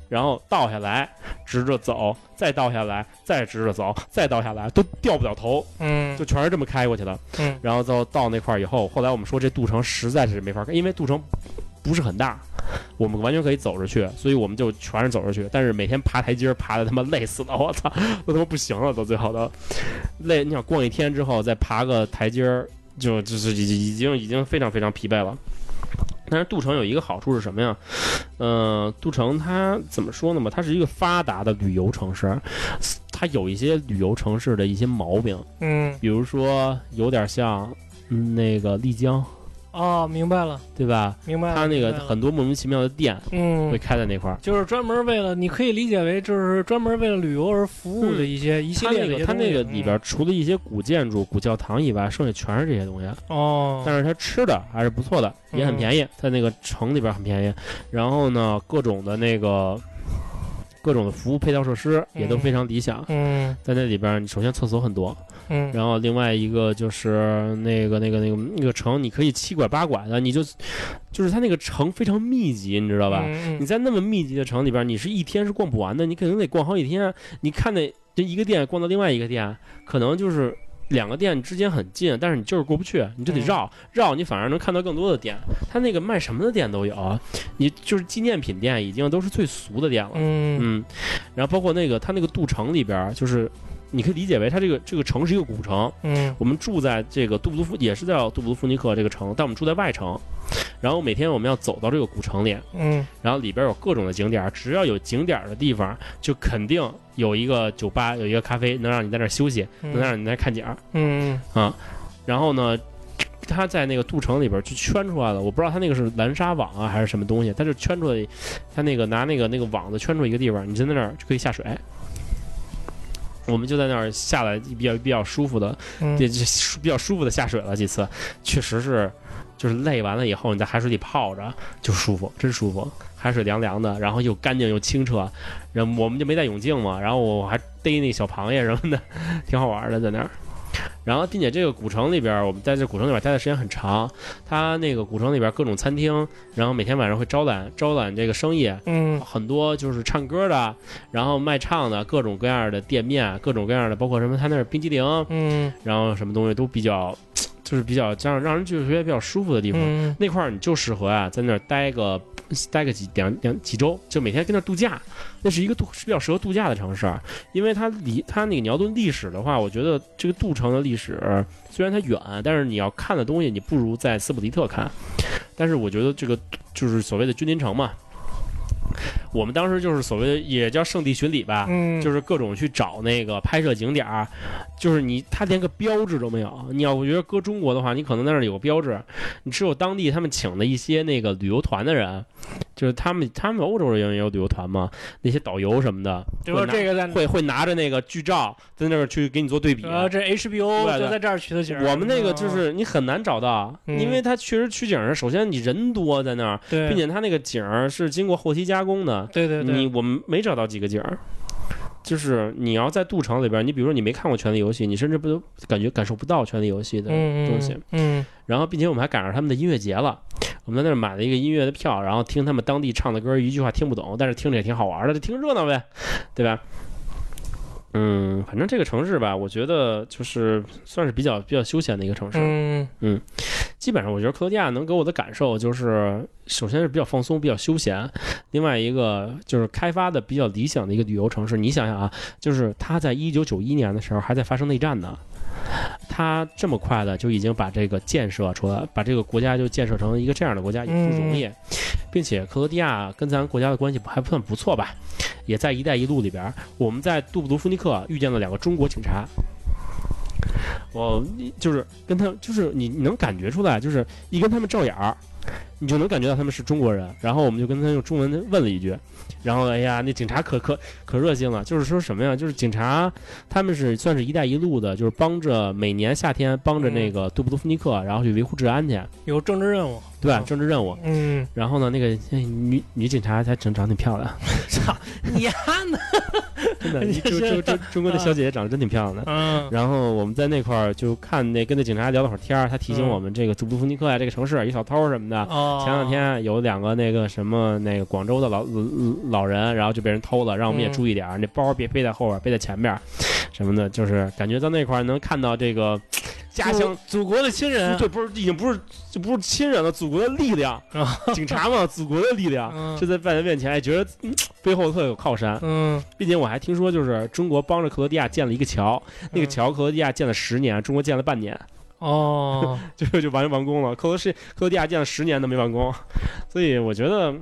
然后倒下来，直着走，再倒下来，再直着走，再倒下来，都掉不了头，嗯就全是这么开过去的。嗯然后到到那块儿以后，后来我们说这渡城实在是没法开，因为渡城不是很大，我们完全可以走着去，所以我们就全是走着去。但是每天爬台阶爬的他妈累死了，我操，都他妈不行了，都最后都累。你想逛一天之后再爬个台阶，就就是已经已经非常非常疲惫了。但是杜城有一个好处是什么呀？呃，杜城它怎么说呢嘛？它是一个发达的旅游城市，它有一些旅游城市的一些毛病，嗯比如说有点像那个丽江，哦，明白了对吧？明白了，他那个很多莫名其妙的店嗯会开在那块儿。就是专门为了，你可以理解为就是专门为了旅游而服务的一些、一系列的一些那个它那个里边除了一些古建筑、古教堂以外，剩下全是这些东西。嗯哦，但是它吃的还是不错的，也很便宜，在那个城里边很便宜。然后呢，各种的那个各种的服务配套设施也都非常理想。嗯在那里边，你首先厕所很多，嗯然后另外一个就是那个那个那个那个城，你可以七拐八拐的，你就就是它那个城非常密集，你知道吧？嗯你在那么密集的城里边，你是一天是逛不完的，你肯定得逛好几天。你看那这一个店逛到另外一个店，可能就是两个店之间很近，但是你就是过不去，你就得嗯绕、绕，你反而能看到更多的店。它那个卖什么的店都有，你就是纪念品店已经都是最俗的店了。嗯嗯，然后包括那个它那个杜城里边，就是你可以理解为它这个这个城是一个古城。嗯我们住在这个杜布卢夫，也是叫杜布卢夫尼克这个城，但我们住在外城。然后每天我们要走到这个古城里，嗯然后里边有各种的景点，只要有景点的地方，就肯定有一个酒吧，有一个咖啡，能让你在那儿休息，能让你在那看景儿。嗯然后呢，他在那个杜城里边去圈出来了，我不知道他那个是蓝纱网啊还是什么东西，他就圈出来，他那个拿那个那个网子圈出一个地方，你就在那儿就可以下水。我们就在那儿下来比较比较舒服的，比较舒服的下水了几次，确实是就是累完了以后你在海水里泡着就舒服，真舒服，海水凉凉的，然后又干净又清澈，然后我们就没带泳镜嘛，然后我还逮那小螃蟹什么的，挺好玩的在那儿。然后，并且这个古城里边，我们在这古城里边待的时间很长。它那个古城里边各种餐厅，然后每天晚上会招揽招揽这个生意，嗯很多就是唱歌的，然后卖唱的各种各样的店面，各种各样的，包括什么他那儿冰激凌，嗯然后什么东西都比较，就是比较这样让人就觉得比较舒服的地方。嗯那块儿你就适合啊，在那儿待个待个几两两几周，就每天跟那儿度假。那是一个度是比较适合度假的城市，因为它离它那个你要论历史的话，我觉得这个杜城的历史虽然它远，但是你要看的东西你不如在斯普利特看。但是我觉得这个就是所谓的君临城嘛，我们当时就是所谓的也叫圣地巡礼吧，嗯，就是各种去找那个拍摄景点儿，就是你他连个标志都没有。你要我觉得搁中国的话，你可能在那儿有个标志，你只有当地他们请的一些那个旅游团的人，就是他们他们欧洲人也有旅游团嘛，那些导游什么的，就说这个在会会拿着那个剧照在那儿去给你做对比。HBO 就在这儿取的景。我们那个就是你很难找到，嗯因为他确实取景儿，首先你人多在那儿，并且他那个景儿是经过后期加工的，对对对，你我们没找到几个景儿，就是你要在杜城里边，你比如说你没看过《权力游戏》，你甚至不都感觉感受不到《权力游戏》的嗯东西。嗯然后，并且我们还赶上他们的音乐节了，我们在那儿买了一个音乐的票，然后听他们当地唱的歌，一句话听不懂，但是听着也挺好玩的，就听热闹呗，对吧？嗯，反正这个城市吧，我觉得就是算是比较比较休闲的一个城市。嗯基本上，我觉得克罗地亚能给我的感受就是，首先是比较放松、比较休闲，另外一个就是开发的比较理想的一个旅游城市。你想想啊，就是它在一九九一年的时候还在发生内战呢，它这么快的就已经把这个建设出来，把这个国家就建设成一个这样的国家，也不容易，并且克罗地亚跟咱国家的关系还算不错吧，也在“一带一路”里边，我们在杜布卢夫尼克遇见了两个中国警察。我就是跟他，就是你你能感觉出来，就是一跟他们照眼儿，你就能感觉到他们是中国人。然后我们就跟他用中文问了一句，然后哎呀，那警察可可可热心了，就是说什么呀？就是警察他们是算是一带一路的，就是帮着每年夏天帮着那个杜布多夫尼克，然后去维护治安去，有政治任务，对政治任务。嗯，然后呢，那个哎女女警察还长长挺漂亮，操你丫呢？真的，你中是中中中国的小姐姐长得真挺漂亮的。嗯然后我们在那块儿就看那跟那警察聊了会儿天儿，他提醒嗯我们这个祖布夫尼克呀、这个城市有小偷什么的。哦，前两天有两个那个什么那个广州的老老老人，然后就被人偷了，让我们也嗯注意点儿，那包别背在后边儿，背在前边儿，什么的，就是感觉到那块儿能看到这个家乡。祖国的亲人，对，不是已经不是就不是亲人了，祖国的力量，啊警察嘛，祖国的力量，嗯就在外人面前，哎，觉得、嗯背后特有靠山。嗯并且我还听说，就是中国帮着克罗地亚建了一个桥，那个嗯桥克罗地亚建了十年，中国建了半年，哦，就就完完工了。克罗是克罗地亚建了十年都没完工，所以我觉得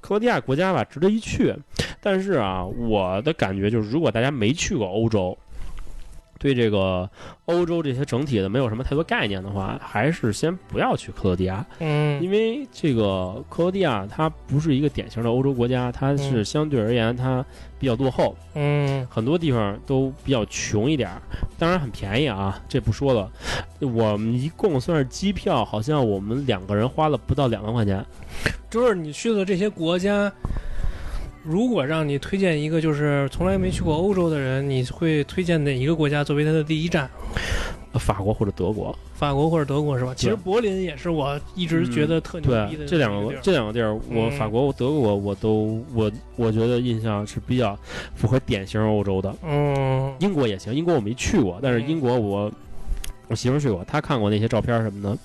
克罗地亚国家吧值得一去。但是啊，我的感觉就是，如果大家没去过欧洲，对这个欧洲这些整体的没有什么太多概念的话，还是先不要去克罗地亚。嗯因为这个克罗地亚它不是一个典型的欧洲国家，它是嗯相对而言它比较落后，嗯很多地方都比较穷一点，当然很便宜啊，这不说了。我们一共算是机票，好像我们两个人花了不到两万块钱。就是你去的这些国家，如果让你推荐一个就是从来没去过欧洲的人，你会推荐哪一个国家作为他的第一站？法国或者德国，法国或者德国是吧？其实柏林也是我一直觉得特牛逼的对这两个这两个地儿，我嗯法国、德国我都我我觉得印象是比较符合典型欧洲的。嗯英国也行，英国我没去过，但是嗯英国我我媳妇儿去过，她看过那些照片什么的，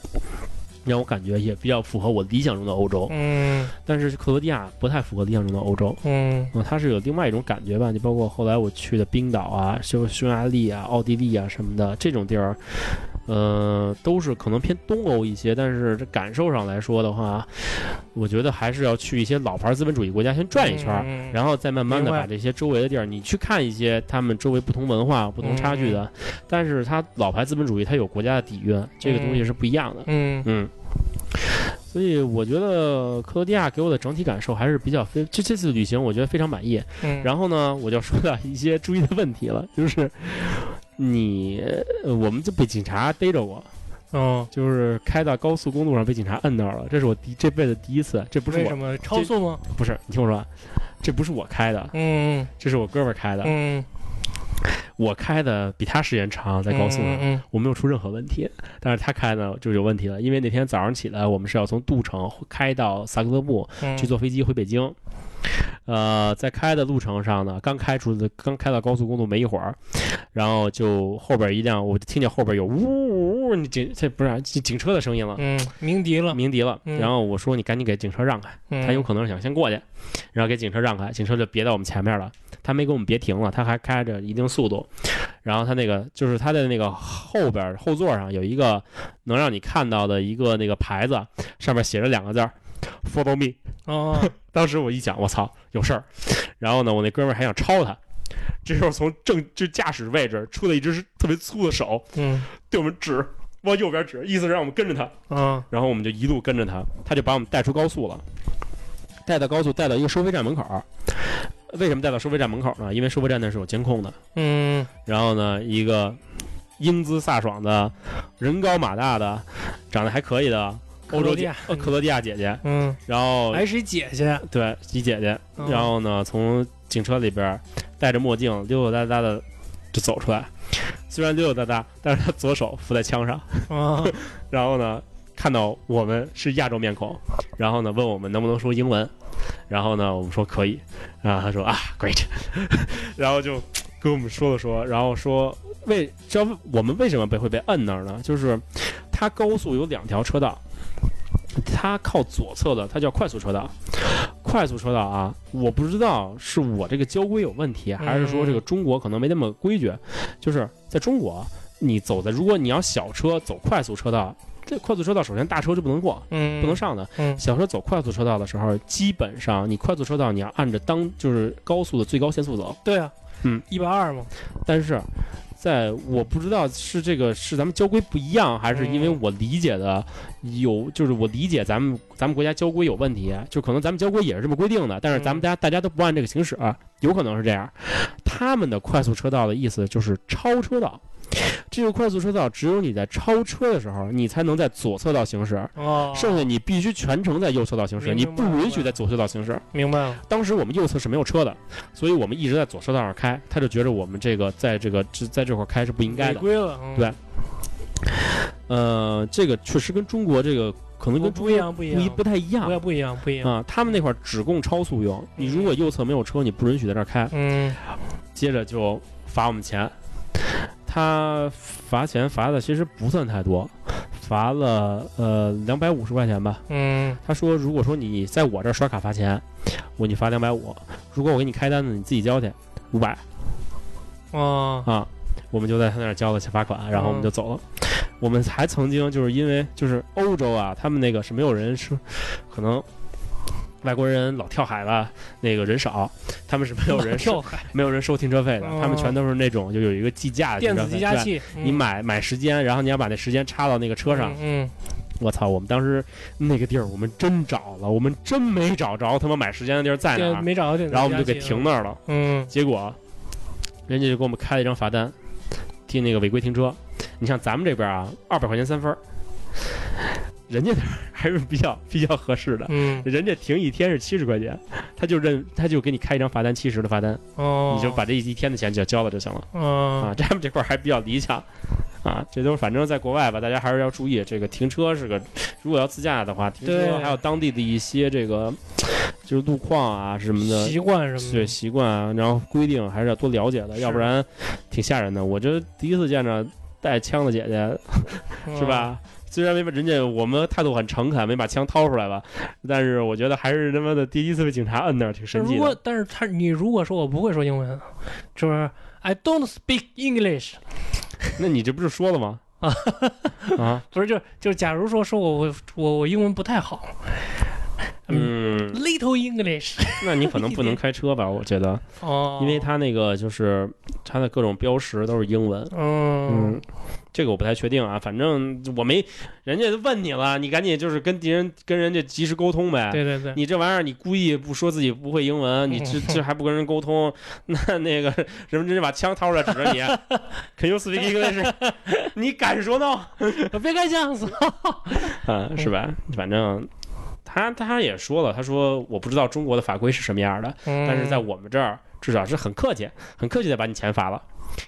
让我感觉也比较符合我理想中的欧洲。嗯但是克罗地亚不太符合理想中的欧洲。嗯嗯，它是有另外一种感觉吧，就包括后来我去的冰岛啊、匈匈牙利啊、奥地利啊什么的这种地儿，呃，都是可能偏东欧一些，但是这感受上来说的话，我觉得还是要去一些老牌资本主义国家先转一圈然后再慢慢的把这些周围的地儿，你去看一些他们周围不同文化、不同差距的，但是它老牌资本主义它有国家的底蕴，这个东西是不一样的。嗯。嗯，所以我觉得克罗地亚给我的整体感受还是比较非，这这次旅行我觉得非常满意。嗯，然后呢，我就说到一些注意的问题了，就是你呃我们就被警察逮着过，嗯，就是开到高速公路上被警察摁那儿了，这是我第这辈子第一次，这不是我为什么超速吗？不是，你听我说，这不是我开的，嗯这是我哥们儿开的，嗯，我开的比他时间长，在高速上。嗯我没有出任何问题，但是他开呢就有问题了，因为那天早上起来，我们是要从杜城开到萨克勒布嗯，去坐飞机回北京。呃，在开的路程上呢，刚开出的刚开到高速公路没一会儿，然后就后边一辆，我就听见后边有呜呜呜，你警这不是警警车的声音了，嗯，鸣笛了，鸣笛了。嗯然后我说你赶紧给警车让开，他有可能是想先过去，然后给警车让开，警车就别到我们前面了。他没给我们别停了，他还开着一定速度。然后他那个就是他的那个后边后座上有一个能让你看到的一个那个牌子，上面写着两个字儿 “Follow me”。哦，当时我一想，我操，有事儿。然后呢，我那哥们儿还想超他，这时候从正就驾驶位置出来一只特别粗的手，嗯对我们指，往右边指，意思是让我们跟着他。啊然后我们就一路跟着他，他就把我们带出高速了，带到高速，带到一个收费站门口。为什么带到收费站门口呢？因为收费站那是有监控的。嗯然后呢，一个英姿飒爽的、人高马大的、长得还可以的欧洲姐克罗地亚，呃克罗地亚姐姐，嗯，然后还是一姐姐，对一姐姐，嗯。然后呢，从警车里边儿戴着墨镜，溜溜达达的就走出来。虽然溜溜达达，但是他左手扶在枪上，啊，然后呢，看到我们是亚洲面孔，然后呢，问我们能不能说英文，然后呢，我们说可以，然后他说啊，great，然后就跟我们说了说，然后说为知道我们为什么被会被摁那儿呢？就是它高速有两条车道，它靠左侧的它叫快速车道。快速车道啊，我不知道是我这个交规有问题，还是说这个中国可能没那么规矩。就是在中国，你走在如果你要小车走快速车道，这快速车道首先大车就不能过，嗯，不能上的。嗯小车走快速车道的时候，基本上你快速车道你要按着当就是高速的最高限速走。对啊，嗯，一百二嘛，但是在我不知道是这个是咱们交规不一样，还是因为嗯我理解的有，就是我理解咱们咱们国家交规有问题，就可能咱们交规也是这么规定的，但是咱们家大家都不按这个行驶，有可能是这样。他们的快速车道的意思就是超车道。这个快速车道只有你在超车的时候，你才能在左侧道行驶，哦，剩下你必须全程在右侧道行驶，你不允许在左侧道行驶。明白了，当时我们右侧是没有车的，所以我们一直在左侧道上开，他就觉得我们这个在这个这在这块儿开是不应该的。违规了，嗯对呃，这个确实跟中国这个可能跟不不一样，不一样，不一不太一样不不一样，不一样，啊。他们那块儿只供超速用，你如果右侧没有车，你不允许在这儿开。嗯接着就罚我们钱，他罚钱罚的其实不算太多，罚了呃两百五十块钱吧。嗯他说，如果说你在我这儿刷卡罚钱，我给你罚两百五；如果我给你开单子，你自己交去五百哦，啊。我们就在他那儿交了罚款，然后我们就走了。我们还曾经就是因为就是欧洲啊，他们那个是没有人是，可能外国人老跳海了，那个人少，他们是没有人收没有人收停车费的，哦。他们全都是那种就有一个计价的电子计价器，你买买时间，然后你要把那时间插到那个车上。嗯，我操！我们当时那个地儿，我们真找了，我们真没找着他妈买时间的地儿在哪儿，没找到然后我们就给停那儿了。嗯，结果，人家就给我们开了一张罚单，替那个违规停车。你像咱们这边啊，二百块钱三分儿，人家那儿还是比较 比较合适的。嗯，人家停一天是七十块钱，他就认他就给你开一张罚单七十的罚单，哦，你就把这一天的钱就交了就行了。嗯啊，他们这块儿还比较理想，啊，这都是反正在国外吧，大家还是要注意这个停车是个，如果要自驾的话，停车对还有当地的一些这个就是路况啊什么的，习惯什么对，习惯啊，然后规定还是要多了解的，要不然挺吓人的。我这第一次见着带枪的姐姐，嗯 是？吧？虽然没把人家我们态度很诚恳，没把枪掏出来吧，但是我觉得还是他妈的第一次被警察摁那儿，挺神奇的。如果但是他你如果说我不会说英文，是不是？I don't speak English，那你这不是说了吗？啊 啊，不是，就就假如说说我我我我英文不太好 嗯，，little English 那你可能不能开车吧？我觉得，哦，因为它那个就是它的各种标识都是英文。嗯嗯，这个我不太确定啊，反正我没，人家都问你了，你赶紧就是跟敌人跟人家及时沟通呗。对对对，你这玩意儿，你故意不说自己不会英文，你这这还不跟人沟通，那那个人们真是把枪掏出来指着你，Can you speak English？你敢说 no 别开枪死，啊？是吧？反正他他也说了，他说我不知道中国的法规是什么样的，但但是在我们这儿至少是很客气，很客气的把你钱罚了。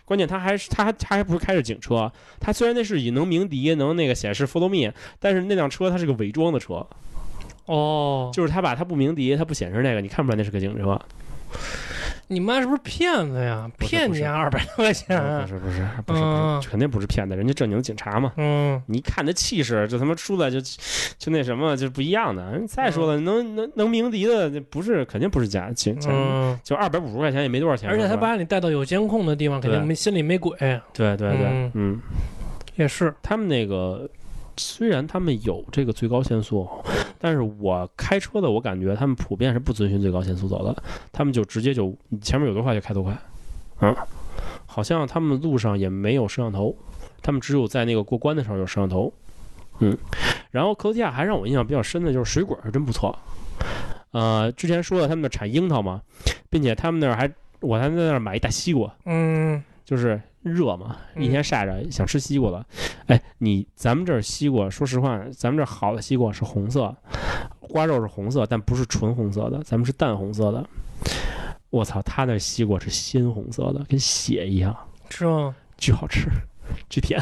关键他还是他还他还不是开着警车，他虽然那是以能鸣笛能那个显示 follow me，但是那辆车它是个伪装的车，哦，就是他把他不鸣笛，他不显示那个，你看不出来那是个警车。你妈是不是骗子呀？骗你二百多块钱不？是不是不是不嗯是，肯定不是骗子，人家正经警察嘛。嗯，你看那气势，这他妈出来就就那什么，就不一样的。再说了，能能能鸣笛的，这不是肯定不是假警，假嗯，就二百五十块钱也没多少钱。而且他把你带到有监控的地方，肯定没心里没鬼，对对对嗯，嗯，也是，他们那个虽然他们有这个最高限速，但是我开车的我感觉他们普遍是不遵循最高限速走的，他们就直接就前面有多快就开多快，嗯，好像他们路上也没有摄像头，他们只有在那个过关的时候有摄像头，嗯，然后克罗地亚还让我印象比较深的就是水果是真不错，呃，之前说了他们那儿产樱桃嘛，并且他们那儿还我还在那儿买一大西瓜，嗯，就是热嘛，嗯一天晒着想吃西瓜了。哎，你咱们这儿西瓜，说实话，咱们这儿好的西瓜是红色，瓜肉是红色，但不是纯红色的，咱们是淡红色的。我操，他那西瓜是鲜红色的，跟血一样，是吗？巨好吃，巨甜。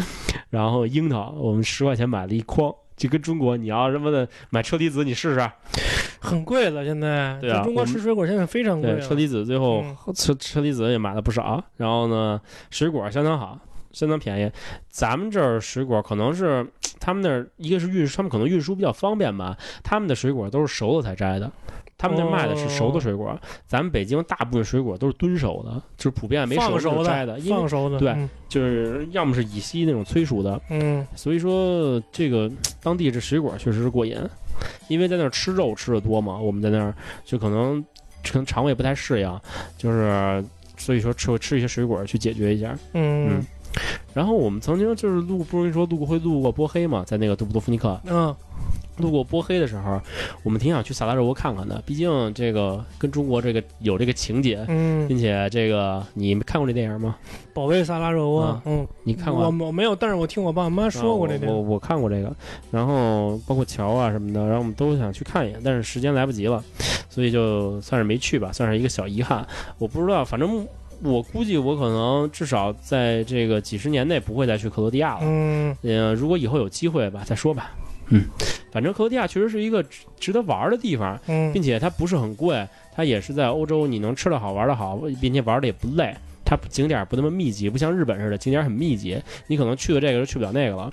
然后樱桃，我们十块钱买了一筐，就跟中国你要什么的买车厘子，你试试。很贵了，现在对中国吃水果现在非常贵。车厘子最后嗯车车厘子也买了不少，然后呢，水果相当好，相当便宜。咱们这儿水果可能是他们那儿一个是运输，他们可能运输比较方便吧，他们的水果都是熟了才摘的。他们那儿卖的是熟的水果，咱们北京大部分水果都是蹲熟的，就是普遍没熟就摘的，因为放熟的，对嗯。就是要么是乙烯那种催熟的，嗯。所以说这个当地这水果确实是过瘾，因为在那儿吃肉吃的多嘛，我们在那儿就可能可能肠胃不太适应，就是所以说吃吃一些水果去解决一下。嗯。然后我们曾经就是路不容易说路过会路过波黑嘛，在那个杜布多夫尼克嗯路过波黑的时候，我们挺想去萨拉热窝看看的，毕竟这个跟中国这个有这个情节。嗯，并且这个你看过这电影吗？保卫萨拉热窝啊，嗯，你看过啊？我我没有，但是我听我爸我妈说过这点啊我我。我看过这个，然后包括桥啊什么的，然后我们都想去看一眼，但是时间来不及了，所以就算是没去吧，算是一个小遗憾。我不知道，反正我估计我可能至少在这个几十年内不会再去克罗地亚了。嗯呃，如果以后有机会吧，再说吧。嗯，反正克罗地亚确实是一个值值得玩的地方，嗯并且它不是很贵，它也是在欧洲，你能吃的好玩的好，并且玩的也不累。它景点不那么密集，不像日本似的景点很密集，你可能去了这个就去不了那个了，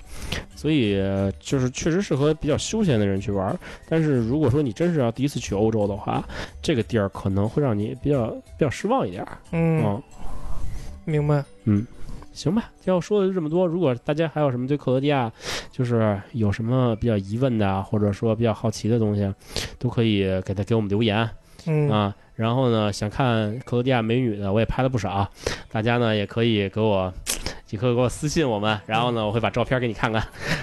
所以呃就是确实适合比较休闲的人去玩。但是如果说你真是要第一次去欧洲的话，这个地儿可能会让你比较比较失望一点。嗯，嗯，明白。行吧，要说的就这么多。如果大家还有什么对克罗地亚 就是有什么比较疑问的啊，或者说比较好奇的东西，都可以给他给我们留言。嗯啊。然后呢，想看克罗地亚美女的，我也拍了不少，大家呢也可以给我，也可以给我私信我们，然后呢，我会把照片给你看看。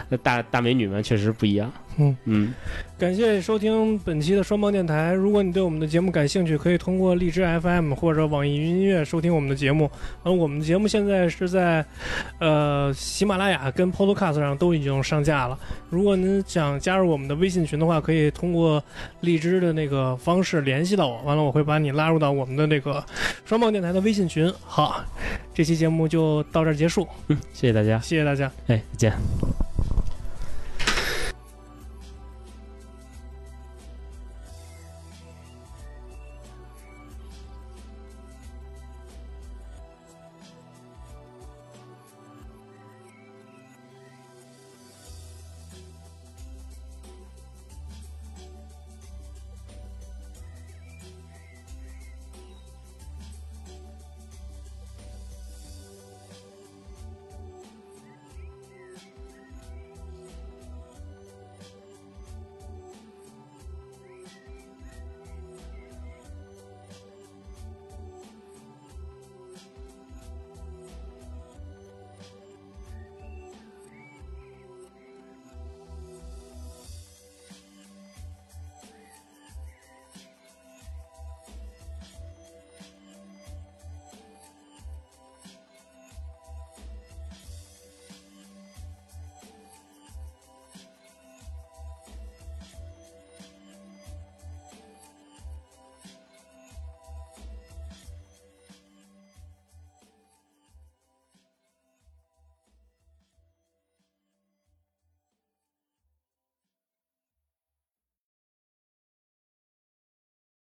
那 大大美女们确实不一样。嗯嗯，感谢收听本期的双胞电台。如果你对我们的节目感兴趣，可以通过荔枝 FM 或者网易云音乐收听我们的节目。而我们的节目现在是在呃喜马拉雅跟 Podcast 上都已经上架了。如果您想加入我们的微信群的话，可以通过荔枝的那个方式联系到我，完了我会把你拉入到我们的那个双胞电台的微信群。好，这期节目就到这儿结束，嗯谢谢大家，谢谢大家。哎，再见。